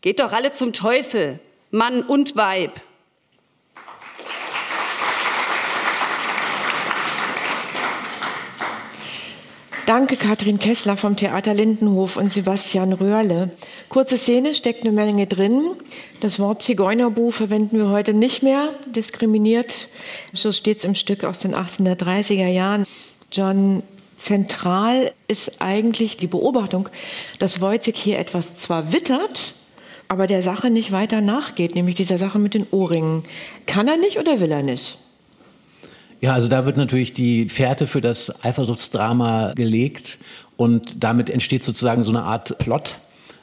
Geht doch alle zum Teufel, Mann und Weib. Danke Katrin Kessler vom Theater Lindenhof und Sebastian Röhrle. Kurze Szene, steckt eine Menge drin. Das Wort Zigeunerbu verwenden wir heute nicht mehr, diskriminiert. So steht es im Stück aus den 1830er Jahren. John Zentral ist eigentlich die Beobachtung, dass Wojcik hier etwas zwar wittert, aber der Sache nicht weiter nachgeht, nämlich dieser Sache mit den Ohrringen. Kann er nicht oder will er nicht? Ja, also da wird natürlich die Fährte für das Eifersuchtsdrama gelegt und damit entsteht sozusagen so eine Art Plot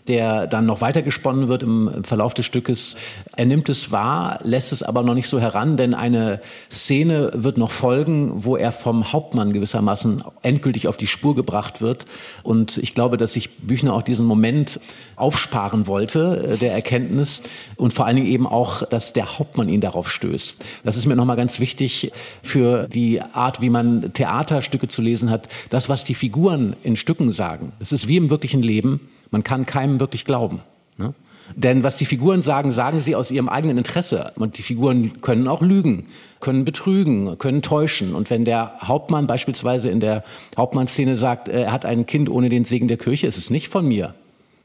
der dann noch weiter gesponnen wird im Verlauf des Stückes. Er nimmt es wahr, lässt es aber noch nicht so heran, denn eine Szene wird noch folgen, wo er vom Hauptmann gewissermaßen endgültig auf die Spur gebracht wird. Und ich glaube, dass sich Büchner auch diesen Moment aufsparen wollte, äh, der Erkenntnis und vor allen Dingen eben auch, dass der Hauptmann ihn darauf stößt. Das ist mir nochmal ganz wichtig für die Art, wie man Theaterstücke zu lesen hat. Das, was die Figuren in Stücken sagen, es ist wie im wirklichen Leben. Man kann keinem wirklich glauben. Ne? Denn was die Figuren sagen, sagen sie aus ihrem eigenen Interesse. Und die Figuren können auch lügen, können betrügen, können täuschen. Und wenn der Hauptmann beispielsweise in der Hauptmannszene sagt, er hat ein Kind ohne den Segen der Kirche, ist es nicht von mir,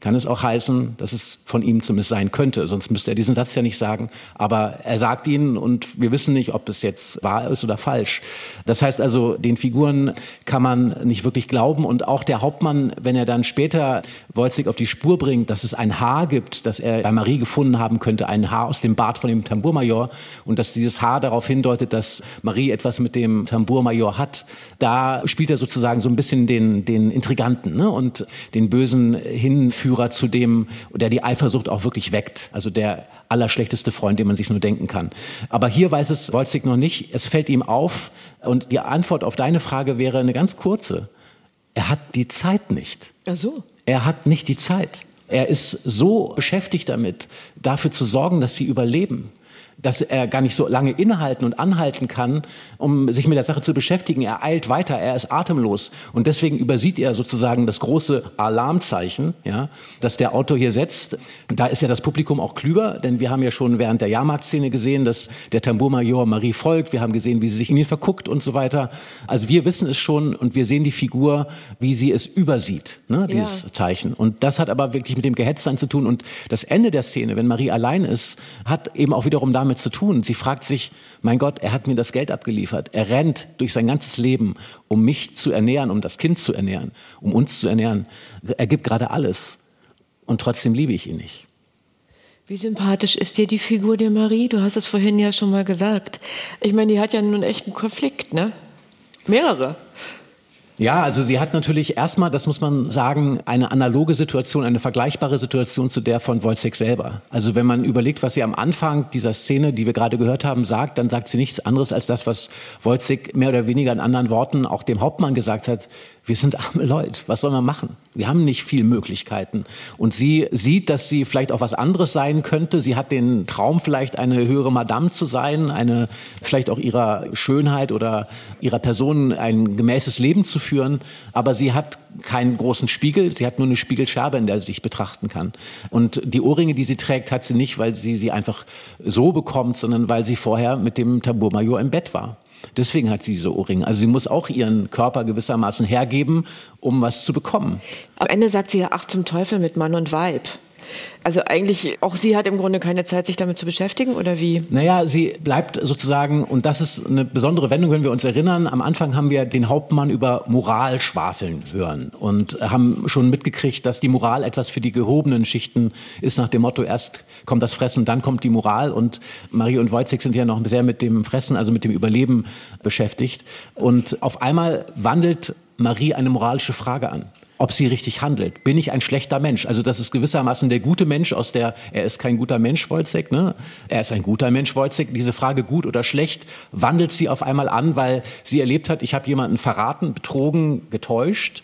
kann es auch heißen, dass es von ihm zumindest sein könnte. Sonst müsste er diesen Satz ja nicht sagen. Aber er sagt ihn und wir wissen nicht, ob das jetzt wahr ist oder falsch. Das heißt also, den Figuren kann man nicht wirklich glauben. Und auch der Hauptmann, wenn er dann später Wolzig auf die Spur bringt, dass es ein Haar gibt, das er bei Marie gefunden haben könnte, ein Haar aus dem Bart von dem Tambourmajor und dass dieses Haar darauf hindeutet, dass Marie etwas mit dem Tambourmajor hat, da spielt er sozusagen so ein bisschen den, den Intriganten ne? und den bösen Hinführer Führer zu dem, der die Eifersucht auch wirklich weckt. Also der allerschlechteste Freund, den man sich nur denken kann. Aber hier weiß es Wolzig noch nicht. Es fällt ihm auf. Und die Antwort auf deine Frage wäre eine ganz kurze. Er hat die Zeit nicht. Ach so. Er hat nicht die Zeit. Er ist so beschäftigt damit, dafür zu sorgen, dass sie überleben dass er gar nicht so lange innehalten und anhalten kann, um sich mit der Sache zu beschäftigen. Er eilt weiter, er ist atemlos und deswegen übersieht er sozusagen das große Alarmzeichen, ja, das der Autor hier setzt. Da ist ja das Publikum auch klüger, denn wir haben ja schon während der Jahrmarktszene gesehen, dass der Tambourmajor Marie folgt. Wir haben gesehen, wie sie sich in ihn verguckt und so weiter. Also wir wissen es schon und wir sehen die Figur, wie sie es übersieht, ne, dieses ja. Zeichen. Und das hat aber wirklich mit dem Gehetztsein zu tun. Und das Ende der Szene, wenn Marie allein ist, hat eben auch wiederum damit damit zu tun. Sie fragt sich, mein Gott, er hat mir das Geld abgeliefert. Er rennt durch sein ganzes Leben, um mich zu ernähren, um das Kind zu ernähren, um uns zu ernähren. Er gibt gerade alles. Und trotzdem liebe ich ihn nicht. Wie sympathisch ist dir die Figur der Marie? Du hast es vorhin ja schon mal gesagt. Ich meine, die hat ja nun echt einen Konflikt, ne? Mehrere. Ja, also sie hat natürlich erstmal, das muss man sagen, eine analoge Situation, eine vergleichbare Situation zu der von Wojciech selber. Also wenn man überlegt, was sie am Anfang dieser Szene, die wir gerade gehört haben, sagt, dann sagt sie nichts anderes als das, was Wojciech mehr oder weniger in anderen Worten auch dem Hauptmann gesagt hat wir sind arme Leute, was soll man machen? Wir haben nicht viel Möglichkeiten. Und sie sieht, dass sie vielleicht auch was anderes sein könnte. Sie hat den Traum, vielleicht eine höhere Madame zu sein, eine, vielleicht auch ihrer Schönheit oder ihrer Person ein gemäßes Leben zu führen. Aber sie hat keinen großen Spiegel, sie hat nur eine Spiegelscherbe, in der sie sich betrachten kann. Und die Ohrringe, die sie trägt, hat sie nicht, weil sie sie einfach so bekommt, sondern weil sie vorher mit dem Tambourmajor im Bett war. Deswegen hat sie diese Ohrringe. Also sie muss auch ihren Körper gewissermaßen hergeben, um was zu bekommen. Am Ende sagt sie ja, ach zum Teufel mit Mann und Weib. Also eigentlich, auch sie hat im Grunde keine Zeit, sich damit zu beschäftigen, oder wie? Naja, sie bleibt sozusagen, und das ist eine besondere Wendung, wenn wir uns erinnern, am Anfang haben wir den Hauptmann über Moral schwafeln hören und haben schon mitgekriegt, dass die Moral etwas für die gehobenen Schichten ist, nach dem Motto, erst kommt das Fressen, dann kommt die Moral. Und Marie und Wojciech sind ja noch sehr mit dem Fressen, also mit dem Überleben beschäftigt. Und auf einmal wandelt Marie eine moralische Frage an ob sie richtig handelt. Bin ich ein schlechter Mensch? Also das ist gewissermaßen der gute Mensch aus der, er ist kein guter Mensch, Wojcek, ne? Er ist ein guter Mensch, Wojcek. Diese Frage gut oder schlecht wandelt sie auf einmal an, weil sie erlebt hat, ich habe jemanden verraten, betrogen, getäuscht,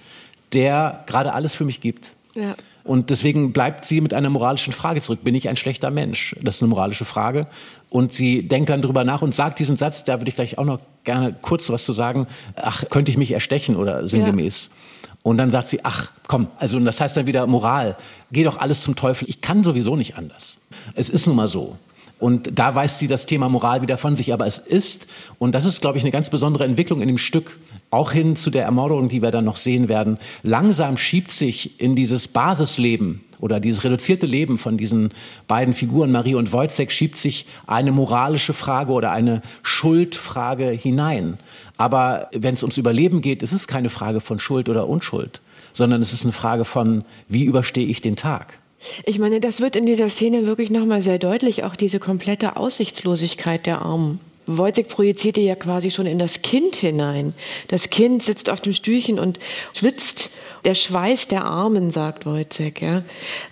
der gerade alles für mich gibt. Ja. Und deswegen bleibt sie mit einer moralischen Frage zurück. Bin ich ein schlechter Mensch? Das ist eine moralische Frage. Und sie denkt dann drüber nach und sagt diesen Satz, da würde ich gleich auch noch gerne kurz was zu sagen. Ach, könnte ich mich erstechen oder sinngemäß. Ja. Und dann sagt sie, ach komm, also das heißt dann wieder Moral, geh doch alles zum Teufel, ich kann sowieso nicht anders. Es ist nun mal so. Und da weist sie das Thema Moral wieder von sich. Aber es ist, und das ist, glaube ich, eine ganz besondere Entwicklung in dem Stück, auch hin zu der Ermordung, die wir dann noch sehen werden, langsam schiebt sich in dieses Basisleben oder dieses reduzierte Leben von diesen beiden Figuren, Marie und Wojciech, schiebt sich eine moralische Frage oder eine Schuldfrage hinein. Aber wenn es ums Überleben geht, ist es keine Frage von Schuld oder Unschuld, sondern es ist eine Frage von, wie überstehe ich den Tag? Ich meine, das wird in dieser Szene wirklich nochmal sehr deutlich, auch diese komplette Aussichtslosigkeit der Armen. Wojciech projizierte ja quasi schon in das Kind hinein. Das Kind sitzt auf dem Stühlchen und schwitzt. Der Schweiß der Armen, sagt Wojciech. Ja.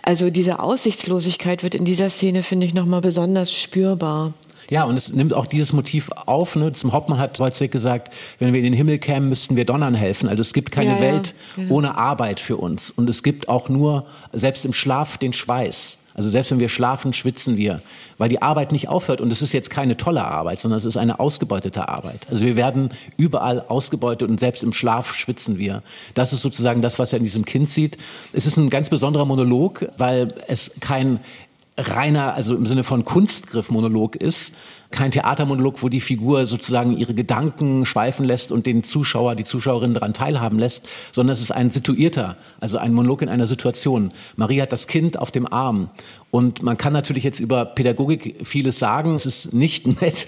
Also diese Aussichtslosigkeit wird in dieser Szene, finde ich, nochmal besonders spürbar. Ja, und es nimmt auch dieses Motiv auf. Ne? Zum Hauptmann hat Wojciech gesagt, wenn wir in den Himmel kämen, müssten wir Donnern helfen. Also es gibt keine ja, Welt ja, ja. ohne Arbeit für uns. Und es gibt auch nur, selbst im Schlaf, den Schweiß. Also selbst wenn wir schlafen, schwitzen wir, weil die Arbeit nicht aufhört. Und es ist jetzt keine tolle Arbeit, sondern es ist eine ausgebeutete Arbeit. Also wir werden überall ausgebeutet und selbst im Schlaf schwitzen wir. Das ist sozusagen das, was er in diesem Kind sieht. Es ist ein ganz besonderer Monolog, weil es kein reiner, also im Sinne von Kunstgriff-Monolog ist, kein Theatermonolog, wo die Figur sozusagen ihre Gedanken schweifen lässt und den Zuschauer, die Zuschauerin daran teilhaben lässt, sondern es ist ein situierter, also ein Monolog in einer Situation. Marie hat das Kind auf dem Arm und man kann natürlich jetzt über Pädagogik vieles sagen. Es ist nicht nett,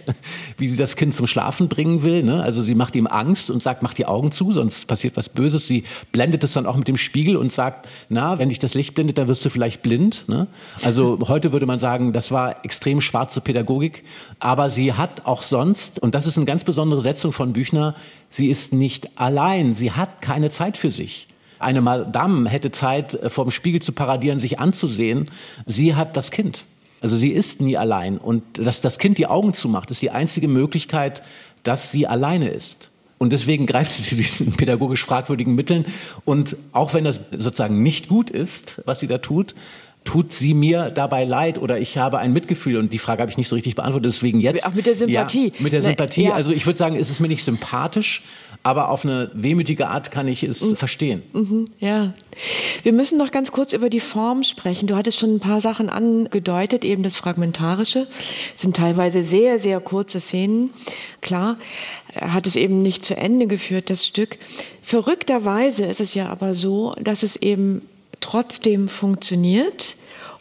wie sie das Kind zum Schlafen bringen will. Ne? Also sie macht ihm Angst und sagt, mach die Augen zu, sonst passiert was Böses. Sie blendet es dann auch mit dem Spiegel und sagt, na, wenn dich das Licht blendet, dann wirst du vielleicht blind. Ne? Also heute würde man sagen, das war extrem schwarze Pädagogik. Aber sie hat auch sonst, und das ist eine ganz besondere Setzung von Büchner, sie ist nicht allein. Sie hat keine Zeit für sich. Eine Madame hätte Zeit, äh, vor dem Spiegel zu paradieren, sich anzusehen. Sie hat das Kind. Also sie ist nie allein. Und dass das Kind die Augen zumacht, ist die einzige Möglichkeit, dass sie alleine ist. Und deswegen greift sie zu diesen pädagogisch fragwürdigen Mitteln. Und auch wenn das sozusagen nicht gut ist, was sie da tut, tut sie mir dabei leid oder ich habe ein Mitgefühl und die Frage habe ich nicht so richtig beantwortet, deswegen jetzt. Auch mit der Sympathie. Ja, mit der Sympathie. Ja. Also ich würde sagen, es ist mir nicht sympathisch, aber auf eine wehmütige Art kann ich es mhm. verstehen. Mhm, ja. Wir müssen noch ganz kurz über die Form sprechen. Du hattest schon ein paar Sachen angedeutet, eben das Fragmentarische. Es sind teilweise sehr, sehr kurze Szenen. Klar, hat es eben nicht zu Ende geführt, das Stück. Verrückterweise ist es ja aber so, dass es eben trotzdem funktioniert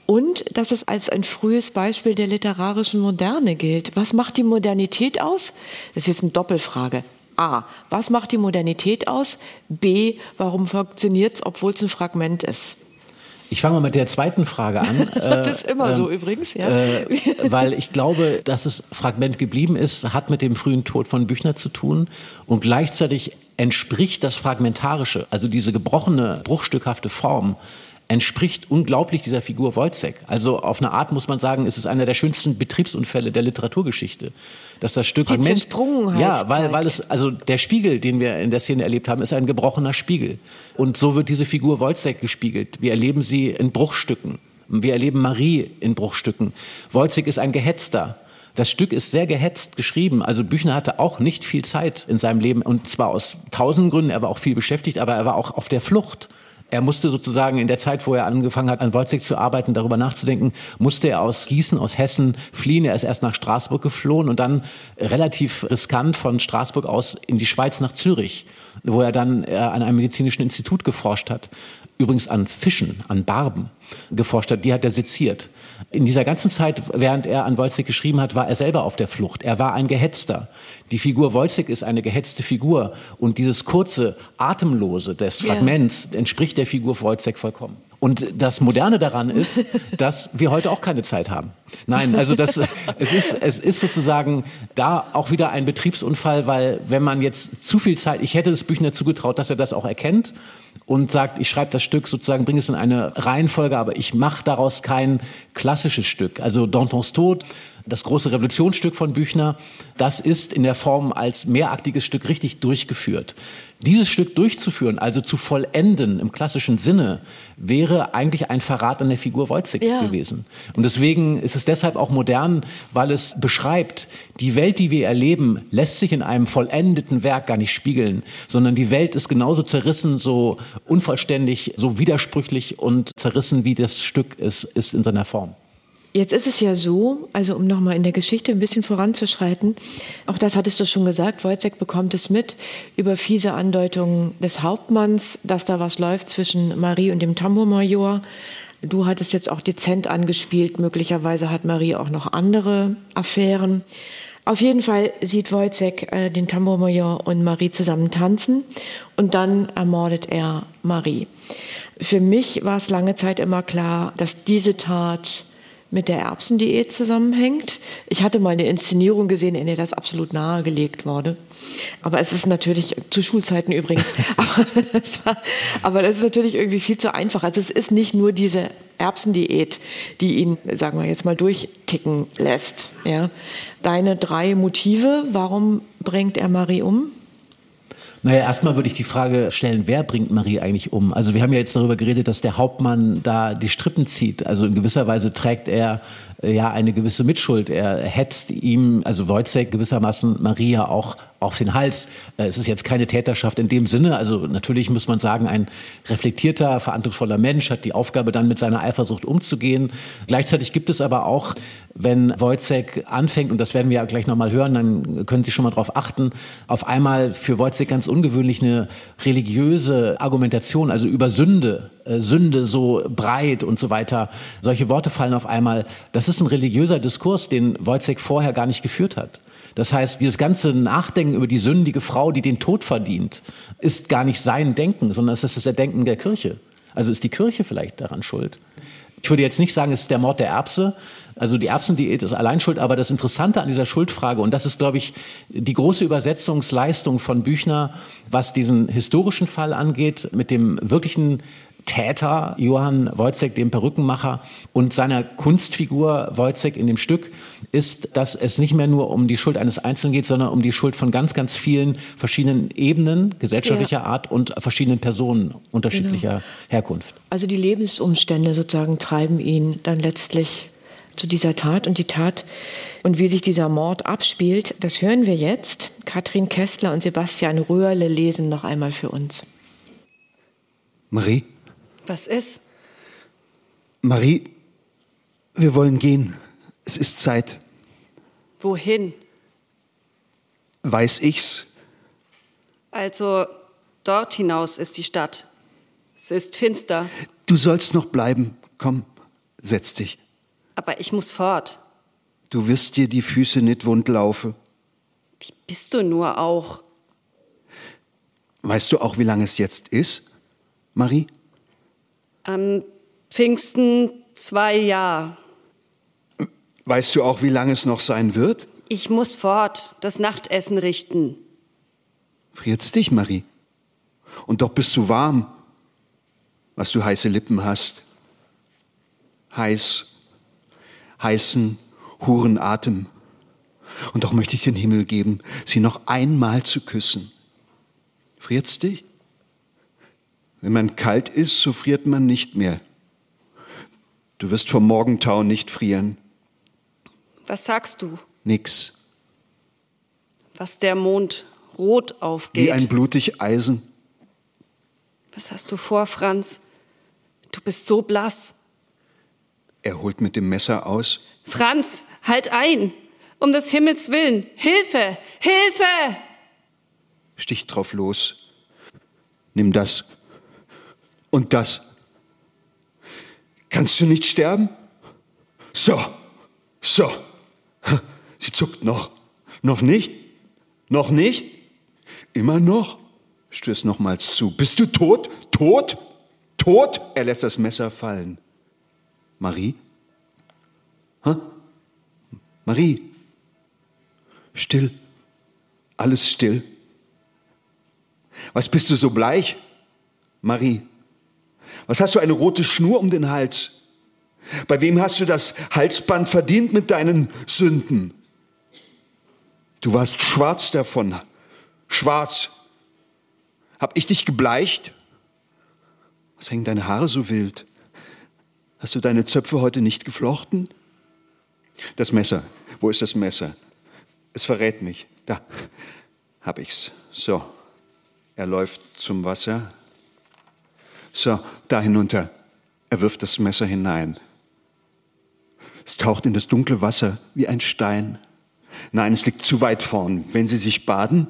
und dass es als ein frühes Beispiel der literarischen Moderne gilt. Was macht die Modernität aus? Das ist jetzt eine Doppelfrage. A. Was macht die Modernität aus? B. Warum funktioniert es, obwohl es ein Fragment ist? Ich fange mal mit der zweiten Frage an. das ist immer äh, so übrigens, ja. Äh, weil ich glaube, dass es Fragment geblieben ist, hat mit dem frühen Tod von Büchner zu tun und gleichzeitig entspricht das Fragmentarische, also diese gebrochene, bruchstückhafte Form, entspricht unglaublich dieser Figur Wojcek. Also auf eine Art muss man sagen, es ist einer der schönsten Betriebsunfälle der Literaturgeschichte, dass das Stück Die Mensch, ja, weil, weil es also der Spiegel, den wir in der Szene erlebt haben, ist ein gebrochener Spiegel und so wird diese Figur Wojcek gespiegelt. Wir erleben sie in Bruchstücken. Wir erleben Marie in Bruchstücken. Wojcik ist ein Gehetzter. Das Stück ist sehr gehetzt geschrieben. Also Büchner hatte auch nicht viel Zeit in seinem Leben und zwar aus tausend Gründen. Er war auch viel beschäftigt, aber er war auch auf der Flucht. Er musste sozusagen in der Zeit, wo er angefangen hat, an Wolzig zu arbeiten, darüber nachzudenken, musste er aus Gießen, aus Hessen fliehen. Er ist erst nach Straßburg geflohen und dann relativ riskant von Straßburg aus in die Schweiz nach Zürich, wo er dann äh, an einem medizinischen Institut geforscht hat. Übrigens an Fischen, an Barben geforscht hat. Die hat er seziert. In dieser ganzen Zeit, während er an Wolzig geschrieben hat, war er selber auf der Flucht. Er war ein Gehetzter. Die Figur Wolzig ist eine gehetzte Figur. Und dieses kurze, atemlose des Fragments yeah. entspricht der Figur Wolzig vollkommen. Und das Moderne daran ist, dass wir heute auch keine Zeit haben. Nein, also das, es, ist, es ist sozusagen da auch wieder ein Betriebsunfall, weil wenn man jetzt zu viel Zeit, ich hätte das Büchner zugetraut, dass er das auch erkennt und sagt, ich schreibe das Stück sozusagen, bringe es in eine Reihenfolge, aber ich mache daraus kein klassisches Stück. Also Dantons Tod, das große Revolutionsstück von Büchner, das ist in der Form als mehraktiges Stück richtig durchgeführt. Dieses Stück durchzuführen, also zu vollenden im klassischen Sinne, wäre eigentlich ein Verrat an der Figur Wojcik ja. gewesen. Und deswegen ist es deshalb auch modern, weil es beschreibt, die Welt, die wir erleben, lässt sich in einem vollendeten Werk gar nicht spiegeln, sondern die Welt ist genauso zerrissen, so unvollständig, so widersprüchlich und zerrissen, wie das Stück ist, ist in seiner Form. Jetzt ist es ja so, also um nochmal in der Geschichte ein bisschen voranzuschreiten, auch das hattest du schon gesagt, Wojciech bekommt es mit über fiese Andeutungen des Hauptmanns, dass da was läuft zwischen Marie und dem Tambourmajor. Du hattest jetzt auch dezent angespielt, möglicherweise hat Marie auch noch andere Affären. Auf jeden Fall sieht Wojciech äh, den Tambourmajor und Marie zusammen tanzen und dann ermordet er Marie. Für mich war es lange Zeit immer klar, dass diese Tat mit der Erbsendiät zusammenhängt. Ich hatte mal eine Inszenierung gesehen, in der das absolut nahegelegt wurde. Aber es ist natürlich, zu Schulzeiten übrigens, aber, aber das ist natürlich irgendwie viel zu einfach. Also es ist nicht nur diese Erbsendiät, die ihn, sagen wir jetzt mal, durchticken lässt. Ja. Deine drei Motive, warum bringt er Marie um? Naja, erstmal würde ich die Frage stellen, wer bringt Marie eigentlich um? Also wir haben ja jetzt darüber geredet, dass der Hauptmann da die Strippen zieht. Also in gewisser Weise trägt er äh, ja eine gewisse Mitschuld. Er hetzt ihm, also Wojciech gewissermaßen Maria auch auf den Hals. Äh, es ist jetzt keine Täterschaft in dem Sinne. Also natürlich muss man sagen, ein reflektierter, verantwortungsvoller Mensch hat die Aufgabe, dann mit seiner Eifersucht umzugehen. Gleichzeitig gibt es aber auch, wenn Wojciech anfängt, und das werden wir ja gleich nochmal hören, dann können Sie schon mal darauf achten, auf einmal für Wojciech ganz ungewöhnlich eine religiöse Argumentation, also über Sünde, äh, Sünde so breit und so weiter. Solche Worte fallen auf einmal. Das ist ein religiöser Diskurs, den Wojciech vorher gar nicht geführt hat. Das heißt, dieses ganze Nachdenken über die sündige Frau, die den Tod verdient, ist gar nicht sein Denken, sondern es ist das Denken der Kirche. Also ist die Kirche vielleicht daran schuld. Ich würde jetzt nicht sagen, es ist der Mord der Erbse. Also die Erbsendiät ist allein schuld, aber das Interessante an dieser Schuldfrage, und das ist, glaube ich, die große Übersetzungsleistung von Büchner, was diesen historischen Fall angeht, mit dem wirklichen Täter Johann Wojciech, dem Perückenmacher, und seiner Kunstfigur Wojciech in dem Stück, ist, dass es nicht mehr nur um die Schuld eines Einzelnen geht, sondern um die Schuld von ganz, ganz vielen verschiedenen Ebenen gesellschaftlicher ja. Art und verschiedenen Personen unterschiedlicher genau. Herkunft. Also die Lebensumstände sozusagen treiben ihn dann letztlich zu dieser Tat und die Tat und wie sich dieser Mord abspielt, das hören wir jetzt. Katrin Kessler und Sebastian Röhrle lesen noch einmal für uns. Marie? Was ist? Marie, wir wollen gehen. Es ist Zeit. Wohin? Weiß ich's? Also, dort hinaus ist die Stadt. Es ist finster. Du sollst noch bleiben. Komm, setz dich. Aber ich muss fort. Du wirst dir die Füße nicht wund laufen. Wie bist du nur auch? Weißt du auch, wie lange es jetzt ist, Marie? Am Pfingsten zwei Jahre. Weißt du auch, wie lange es noch sein wird? Ich muss fort, das Nachtessen richten. Friert's dich, Marie? Und doch bist du warm, was du heiße Lippen hast. Heiß, heißen, huren Atem. Und doch möchte ich den Himmel geben, sie noch einmal zu küssen. Friert's dich? Wenn man kalt ist, so friert man nicht mehr. Du wirst vom Morgentau nicht frieren. Was sagst du? Nix. Was der Mond rot aufgeht. Wie ein blutig Eisen. Was hast du vor, Franz? Du bist so blass. Er holt mit dem Messer aus. Franz, halt ein! Um des Himmels willen! Hilfe! Hilfe! Stich drauf los. Nimm das und das. Kannst du nicht sterben? So, so. Sie zuckt noch. Noch nicht? Noch nicht? Immer noch? Stößt nochmals zu. Bist du tot? Tot? Tot? Er lässt das Messer fallen. Marie? Hä? Marie? Still. Alles still. Was bist du so bleich? Marie? Was hast du eine rote Schnur um den Hals? Bei wem hast du das Halsband verdient mit deinen Sünden? Du warst schwarz davon. Schwarz. Hab ich dich gebleicht? Was hängen deine Haare so wild? Hast du deine Zöpfe heute nicht geflochten? Das Messer. Wo ist das Messer? Es verrät mich. Da hab ich's. So. Er läuft zum Wasser, so, da hinunter. Er wirft das Messer hinein. Es taucht in das dunkle Wasser wie ein Stein. Nein, es liegt zu weit vorn. Wenn Sie sich baden,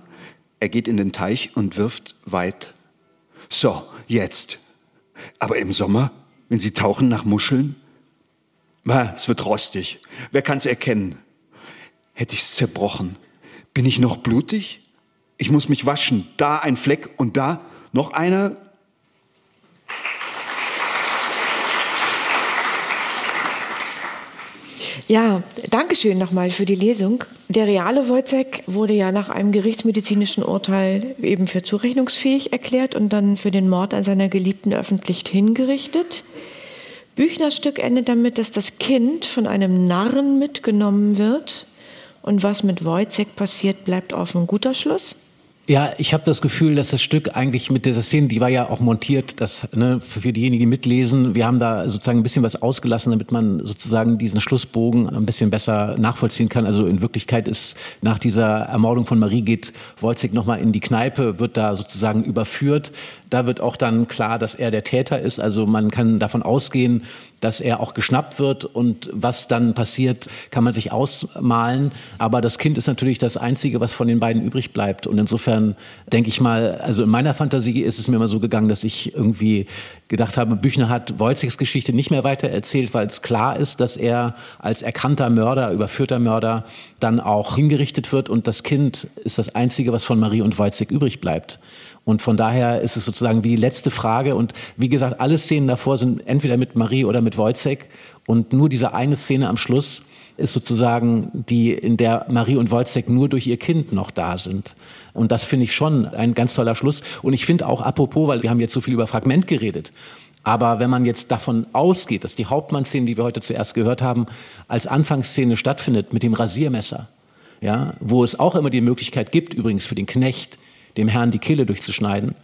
er geht in den Teich und wirft weit. So, jetzt. Aber im Sommer, wenn Sie tauchen nach Muscheln, na, es wird rostig. Wer kann's erkennen? Hätte ich's zerbrochen. Bin ich noch blutig? Ich muss mich waschen. Da ein Fleck und da noch einer. Ja, danke schön nochmal für die Lesung. Der reale Wojciech wurde ja nach einem gerichtsmedizinischen Urteil eben für zurechnungsfähig erklärt und dann für den Mord an seiner Geliebten öffentlich hingerichtet. Büchners Stück endet damit, dass das Kind von einem Narren mitgenommen wird. Und was mit Wojciech passiert, bleibt offen. Guter Schluss? Ja, ich habe das Gefühl, dass das Stück eigentlich mit dieser Szene, die war ja auch montiert, dass ne, für diejenigen, die mitlesen, wir haben da sozusagen ein bisschen was ausgelassen, damit man sozusagen diesen Schlussbogen ein bisschen besser nachvollziehen kann. Also in Wirklichkeit ist nach dieser Ermordung von Marie geht Wolzig nochmal in die Kneipe, wird da sozusagen überführt. Da wird auch dann klar, dass er der Täter ist. Also man kann davon ausgehen, dass er auch geschnappt wird und was dann passiert, kann man sich ausmalen. Aber das Kind ist natürlich das Einzige, was von den beiden übrig bleibt. Und insofern denke ich mal, also in meiner Fantasie ist es mir immer so gegangen, dass ich irgendwie gedacht habe, Büchner hat Wojciechs Geschichte nicht mehr weiter erzählt, weil es klar ist, dass er als erkannter Mörder, überführter Mörder dann auch hingerichtet wird und das Kind ist das Einzige, was von Marie und Wojciech übrig bleibt. Und von daher ist es sozusagen die letzte Frage. Und wie gesagt, alle Szenen davor sind entweder mit Marie oder mit Wojciech. Und nur diese eine Szene am Schluss ist sozusagen die, in der Marie und Wojciech nur durch ihr Kind noch da sind. Und das finde ich schon ein ganz toller Schluss. Und ich finde auch apropos, weil wir haben jetzt so viel über Fragment geredet. Aber wenn man jetzt davon ausgeht, dass die Hauptmannszene, die wir heute zuerst gehört haben, als Anfangsszene stattfindet mit dem Rasiermesser, ja, wo es auch immer die Möglichkeit gibt, übrigens für den Knecht, dem Herrn die Kehle durchzuschneiden.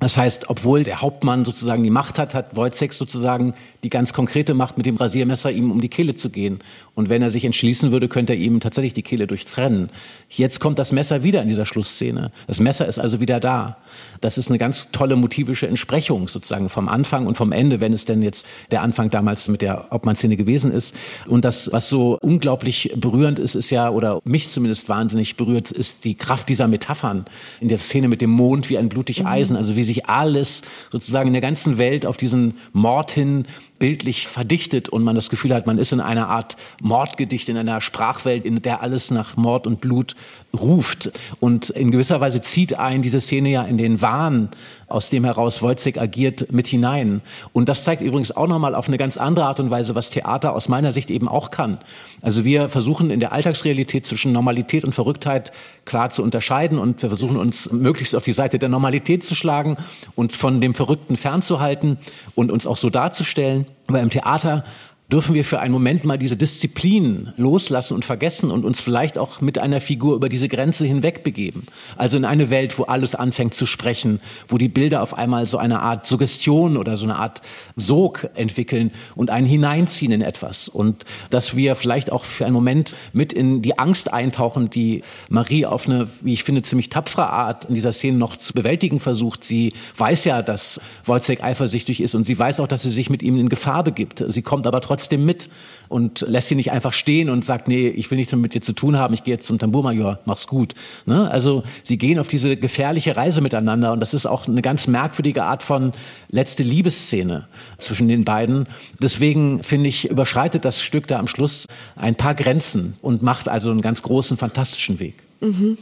Das heißt, obwohl der Hauptmann sozusagen die Macht hat, hat Wojciech sozusagen die ganz konkrete Macht, mit dem Rasiermesser ihm um die Kehle zu gehen. Und wenn er sich entschließen würde, könnte er ihm tatsächlich die Kehle durchtrennen. Jetzt kommt das Messer wieder in dieser Schlussszene. Das Messer ist also wieder da. Das ist eine ganz tolle motivische Entsprechung sozusagen vom Anfang und vom Ende, wenn es denn jetzt der Anfang damals mit der Hauptmannszene gewesen ist. Und das, was so unglaublich berührend ist, ist ja, oder mich zumindest wahnsinnig berührt, ist die Kraft dieser Metaphern in der Szene mit dem Mond wie ein blutig Eisen. Also wie sich alles sozusagen in der ganzen Welt auf diesen Mord hin bildlich verdichtet und man das Gefühl hat, man ist in einer Art Mordgedicht, in einer Sprachwelt, in der alles nach Mord und Blut ruft. Und in gewisser Weise zieht ein diese Szene ja in den Wahn, aus dem heraus Wojciech agiert, mit hinein. Und das zeigt übrigens auch nochmal auf eine ganz andere Art und Weise, was Theater aus meiner Sicht eben auch kann. Also wir versuchen in der Alltagsrealität zwischen Normalität und Verrücktheit klar zu unterscheiden und wir versuchen uns möglichst auf die Seite der Normalität zu schlagen und von dem Verrückten fernzuhalten und uns auch so darzustellen. Aber im Theater dürfen wir für einen Moment mal diese Disziplin loslassen und vergessen und uns vielleicht auch mit einer Figur über diese Grenze hinweg begeben. Also in eine Welt, wo alles anfängt zu sprechen, wo die Bilder auf einmal so eine Art Suggestion oder so eine Art Sog entwickeln und einen hineinziehen in etwas. Und dass wir vielleicht auch für einen Moment mit in die Angst eintauchen, die Marie auf eine, wie ich finde, ziemlich tapfere Art in dieser Szene noch zu bewältigen versucht. Sie weiß ja, dass Wojciech eifersüchtig ist und sie weiß auch, dass sie sich mit ihm in Gefahr begibt. Sie kommt aber trotzdem trotzdem mit und lässt sie nicht einfach stehen und sagt, nee, ich will nichts mehr mit dir zu tun haben, ich gehe jetzt zum Tambourmajor, mach's gut. Ne? Also sie gehen auf diese gefährliche Reise miteinander und das ist auch eine ganz merkwürdige Art von letzte Liebesszene zwischen den beiden. Deswegen finde ich, überschreitet das Stück da am Schluss ein paar Grenzen und macht also einen ganz großen, fantastischen Weg. Mhm.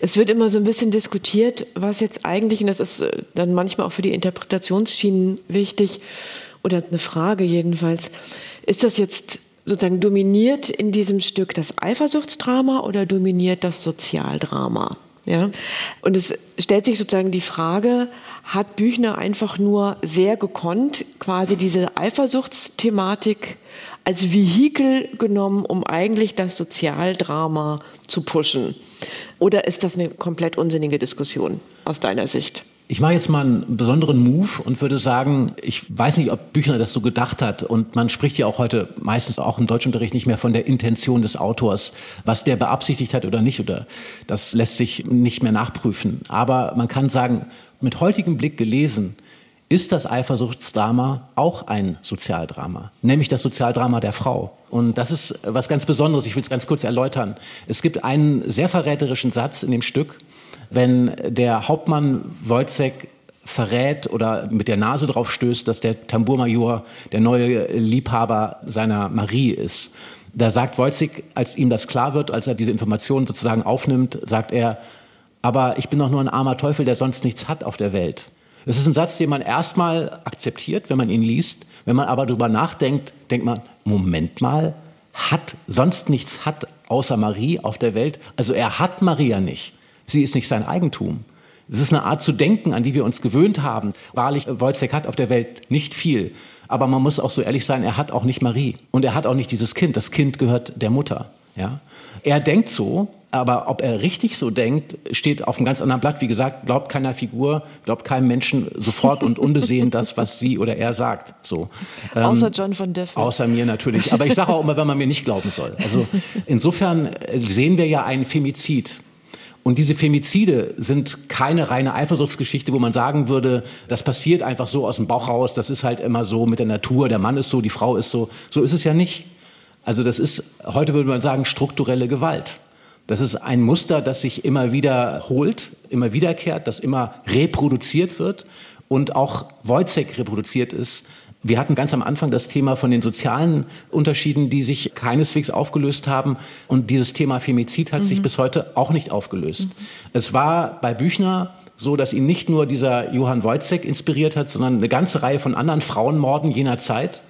Es wird immer so ein bisschen diskutiert, was jetzt eigentlich, und das ist äh, dann manchmal auch für die Interpretationsschienen wichtig, oder eine Frage jedenfalls, ist das jetzt sozusagen dominiert in diesem Stück das Eifersuchtsdrama oder dominiert das Sozialdrama? Ja? Und es stellt sich sozusagen die Frage, hat Büchner einfach nur sehr gekonnt quasi diese Eifersuchtsthematik als Vehikel genommen, um eigentlich das Sozialdrama zu pushen? Oder ist das eine komplett unsinnige Diskussion aus deiner Sicht? Ich mache jetzt mal einen besonderen Move und würde sagen, ich weiß nicht, ob Büchner das so gedacht hat. Und man spricht ja auch heute meistens auch im Deutschunterricht nicht mehr von der Intention des Autors, was der beabsichtigt hat oder nicht. Oder das lässt sich nicht mehr nachprüfen. Aber man kann sagen, mit heutigem Blick gelesen, ist das Eifersuchtsdrama auch ein Sozialdrama, nämlich das Sozialdrama der Frau. Und das ist was ganz Besonderes. Ich will es ganz kurz erläutern. Es gibt einen sehr verräterischen Satz in dem Stück, wenn der Hauptmann Wojciech verrät oder mit der Nase drauf stößt, dass der Tambourmajor der neue Liebhaber seiner Marie ist. Da sagt Wojciech, als ihm das klar wird, als er diese Informationen sozusagen aufnimmt, sagt er, aber ich bin doch nur ein armer Teufel, der sonst nichts hat auf der Welt. Das ist ein Satz, den man erstmal akzeptiert, wenn man ihn liest. Wenn man aber darüber nachdenkt, denkt man, Moment mal, hat, sonst nichts hat außer Marie auf der Welt. Also er hat Maria nicht. Sie ist nicht sein Eigentum. Es ist eine Art zu denken, an die wir uns gewöhnt haben. Wahrlich, Wojciech hat auf der Welt nicht viel. Aber man muss auch so ehrlich sein, er hat auch nicht Marie. Und er hat auch nicht dieses Kind. Das Kind gehört der Mutter. Ja? Er denkt so, aber ob er richtig so denkt, steht auf einem ganz anderen Blatt. Wie gesagt, glaubt keiner Figur, glaubt keinem Menschen sofort und unbesehen das, was sie oder er sagt. So. Ähm, außer John von Düffel. Außer mir natürlich. Aber ich sage auch immer, wenn man mir nicht glauben soll. Also insofern sehen wir ja einen Femizid. Und diese Femizide sind keine reine Eifersuchtsgeschichte, wo man sagen würde, das passiert einfach so aus dem Bauch raus, das ist halt immer so mit der Natur, der Mann ist so, die Frau ist so. So ist es ja nicht. Also das ist, heute würde man sagen, strukturelle Gewalt. Das ist ein Muster, das sich immer wiederholt, immer wiederkehrt, das immer reproduziert wird und auch Wojcek reproduziert ist wir hatten ganz am Anfang das Thema von den sozialen Unterschieden, die sich keineswegs aufgelöst haben. Und dieses Thema Femizid hat mhm. sich bis heute auch nicht aufgelöst. Mhm. Es war bei Büchner so, dass ihn nicht nur dieser Johann Wojcek inspiriert hat, sondern eine ganze Reihe von anderen Frauenmorden jener Zeit.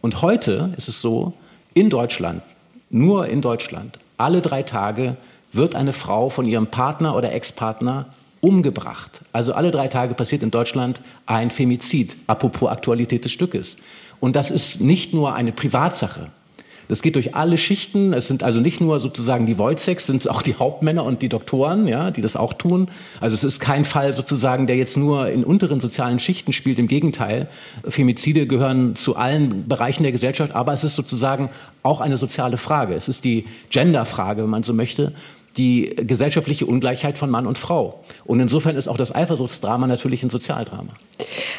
Und heute ist es so, in Deutschland, nur in Deutschland, alle drei Tage wird eine Frau von ihrem Partner oder Ex-Partner umgebracht. Also alle drei Tage passiert in Deutschland ein Femizid, apropos Aktualität des Stückes. Und das ist nicht nur eine Privatsache. Das geht durch alle Schichten. Es sind also nicht nur sozusagen die Wojceks, sind auch die Hauptmänner und die Doktoren, ja, die das auch tun. Also es ist kein Fall sozusagen, der jetzt nur in unteren sozialen Schichten spielt. Im Gegenteil, Femizide gehören zu allen Bereichen der Gesellschaft, aber es ist sozusagen auch eine soziale Frage. Es ist die Genderfrage, wenn man so möchte die gesellschaftliche Ungleichheit von Mann und Frau. Und insofern ist auch das Eifersuchtsdrama natürlich ein Sozialdrama.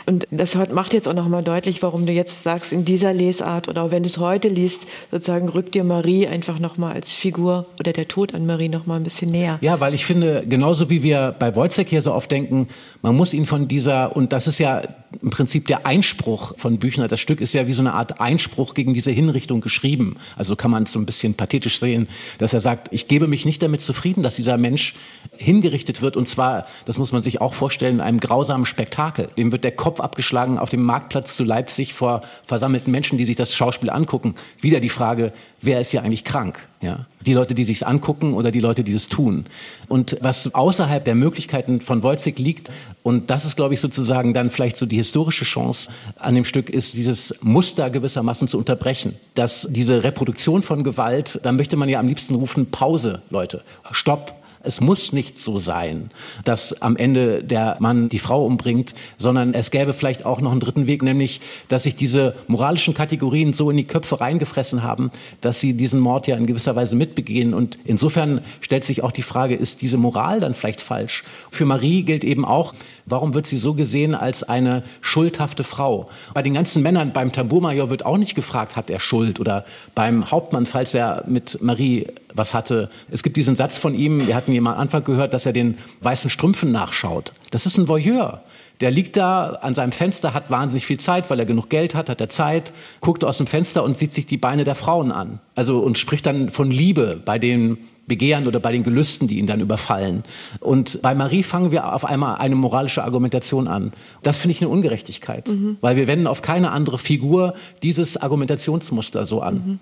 Und das macht jetzt auch nochmal deutlich, warum du jetzt sagst, in dieser Lesart oder auch wenn du es heute liest, sozusagen rückt dir Marie einfach nochmal als Figur oder der Tod an Marie nochmal ein bisschen näher. Ja, weil ich finde, genauso wie wir bei Wojciech hier so oft denken, man muss ihn von dieser, und das ist ja im Prinzip der Einspruch von Büchner, das Stück ist ja wie so eine Art Einspruch gegen diese Hinrichtung geschrieben. Also kann man es so ein bisschen pathetisch sehen, dass er sagt, ich gebe mich nicht damit zufrieden, dass dieser Mensch hingerichtet wird. Und zwar, das muss man sich auch vorstellen, in einem grausamen Spektakel. Dem wird der Kopf abgeschlagen auf dem Marktplatz zu Leipzig vor versammelten Menschen, die sich das Schauspiel angucken. Wieder die Frage, wer ist hier eigentlich krank? Ja? Die Leute, die sich's angucken oder die Leute, die es tun. Und was außerhalb der Möglichkeiten von Wolzig liegt, und das ist, glaube ich, sozusagen dann vielleicht so die historische Chance an dem Stück, ist dieses Muster gewissermaßen zu unterbrechen. Dass diese Reproduktion von Gewalt, da möchte man ja am liebsten rufen, Pause, Leute, Stopp, es muss nicht so sein, dass am Ende der Mann die Frau umbringt, sondern es gäbe vielleicht auch noch einen dritten Weg, nämlich, dass sich diese moralischen Kategorien so in die Köpfe reingefressen haben, dass sie diesen Mord ja in gewisser Weise mitbegehen. Und insofern stellt sich auch die Frage, ist diese Moral dann vielleicht falsch? Für Marie gilt eben auch, warum wird sie so gesehen als eine schuldhafte Frau? Bei den ganzen Männern, beim Tambourmajor wird auch nicht gefragt, hat er Schuld? Oder beim Hauptmann, falls er mit Marie was hatte. Es gibt diesen Satz von ihm, wir hatten ihn am Anfang gehört, dass er den weißen Strümpfen nachschaut. Das ist ein Voyeur. Der liegt da an seinem Fenster, hat wahnsinnig viel Zeit, weil er genug Geld hat, hat er Zeit, guckt aus dem Fenster und sieht sich die Beine der Frauen an. Also und spricht dann von Liebe bei den Begehren oder bei den Gelüsten, die ihn dann überfallen. Und bei Marie fangen wir auf einmal eine moralische Argumentation an. Das finde ich eine Ungerechtigkeit, mhm. weil wir wenden auf keine andere Figur dieses Argumentationsmuster so an. Mhm.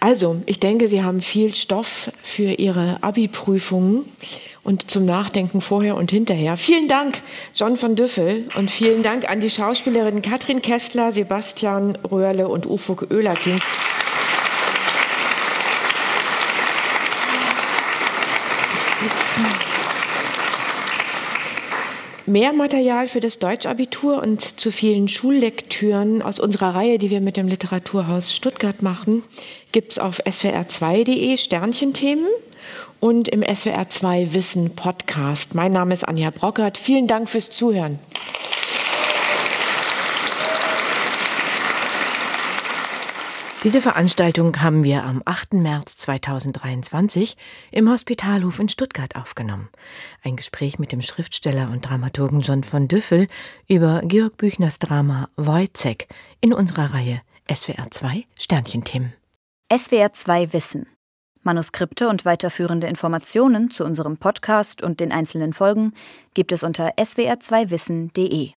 Also, ich denke, Sie haben viel Stoff für Ihre Abi-Prüfungen und zum Nachdenken vorher und hinterher. Vielen Dank, John von Düffel, und vielen Dank an die Schauspielerinnen Katrin Kessler, Sebastian Röhrle und Ufuk Oehlerking. Mehr Material für das Deutschabitur und zu vielen Schullektüren aus unserer Reihe, die wir mit dem Literaturhaus Stuttgart machen, gibt es auf swr2.de Sternchenthemen und im SWR2 Wissen Podcast. Mein Name ist Anja Brockert. Vielen Dank fürs Zuhören. Diese Veranstaltung haben wir am 8. März 2023 im Hospitalhof in Stuttgart aufgenommen. Ein Gespräch mit dem Schriftsteller und Dramaturgen John von Düffel über Georg Büchners Drama Wojcek in unserer Reihe SWR 2 Sternchenthemen. SWR 2 Wissen. Manuskripte und weiterführende Informationen zu unserem Podcast und den einzelnen Folgen gibt es unter swr2wissen.de.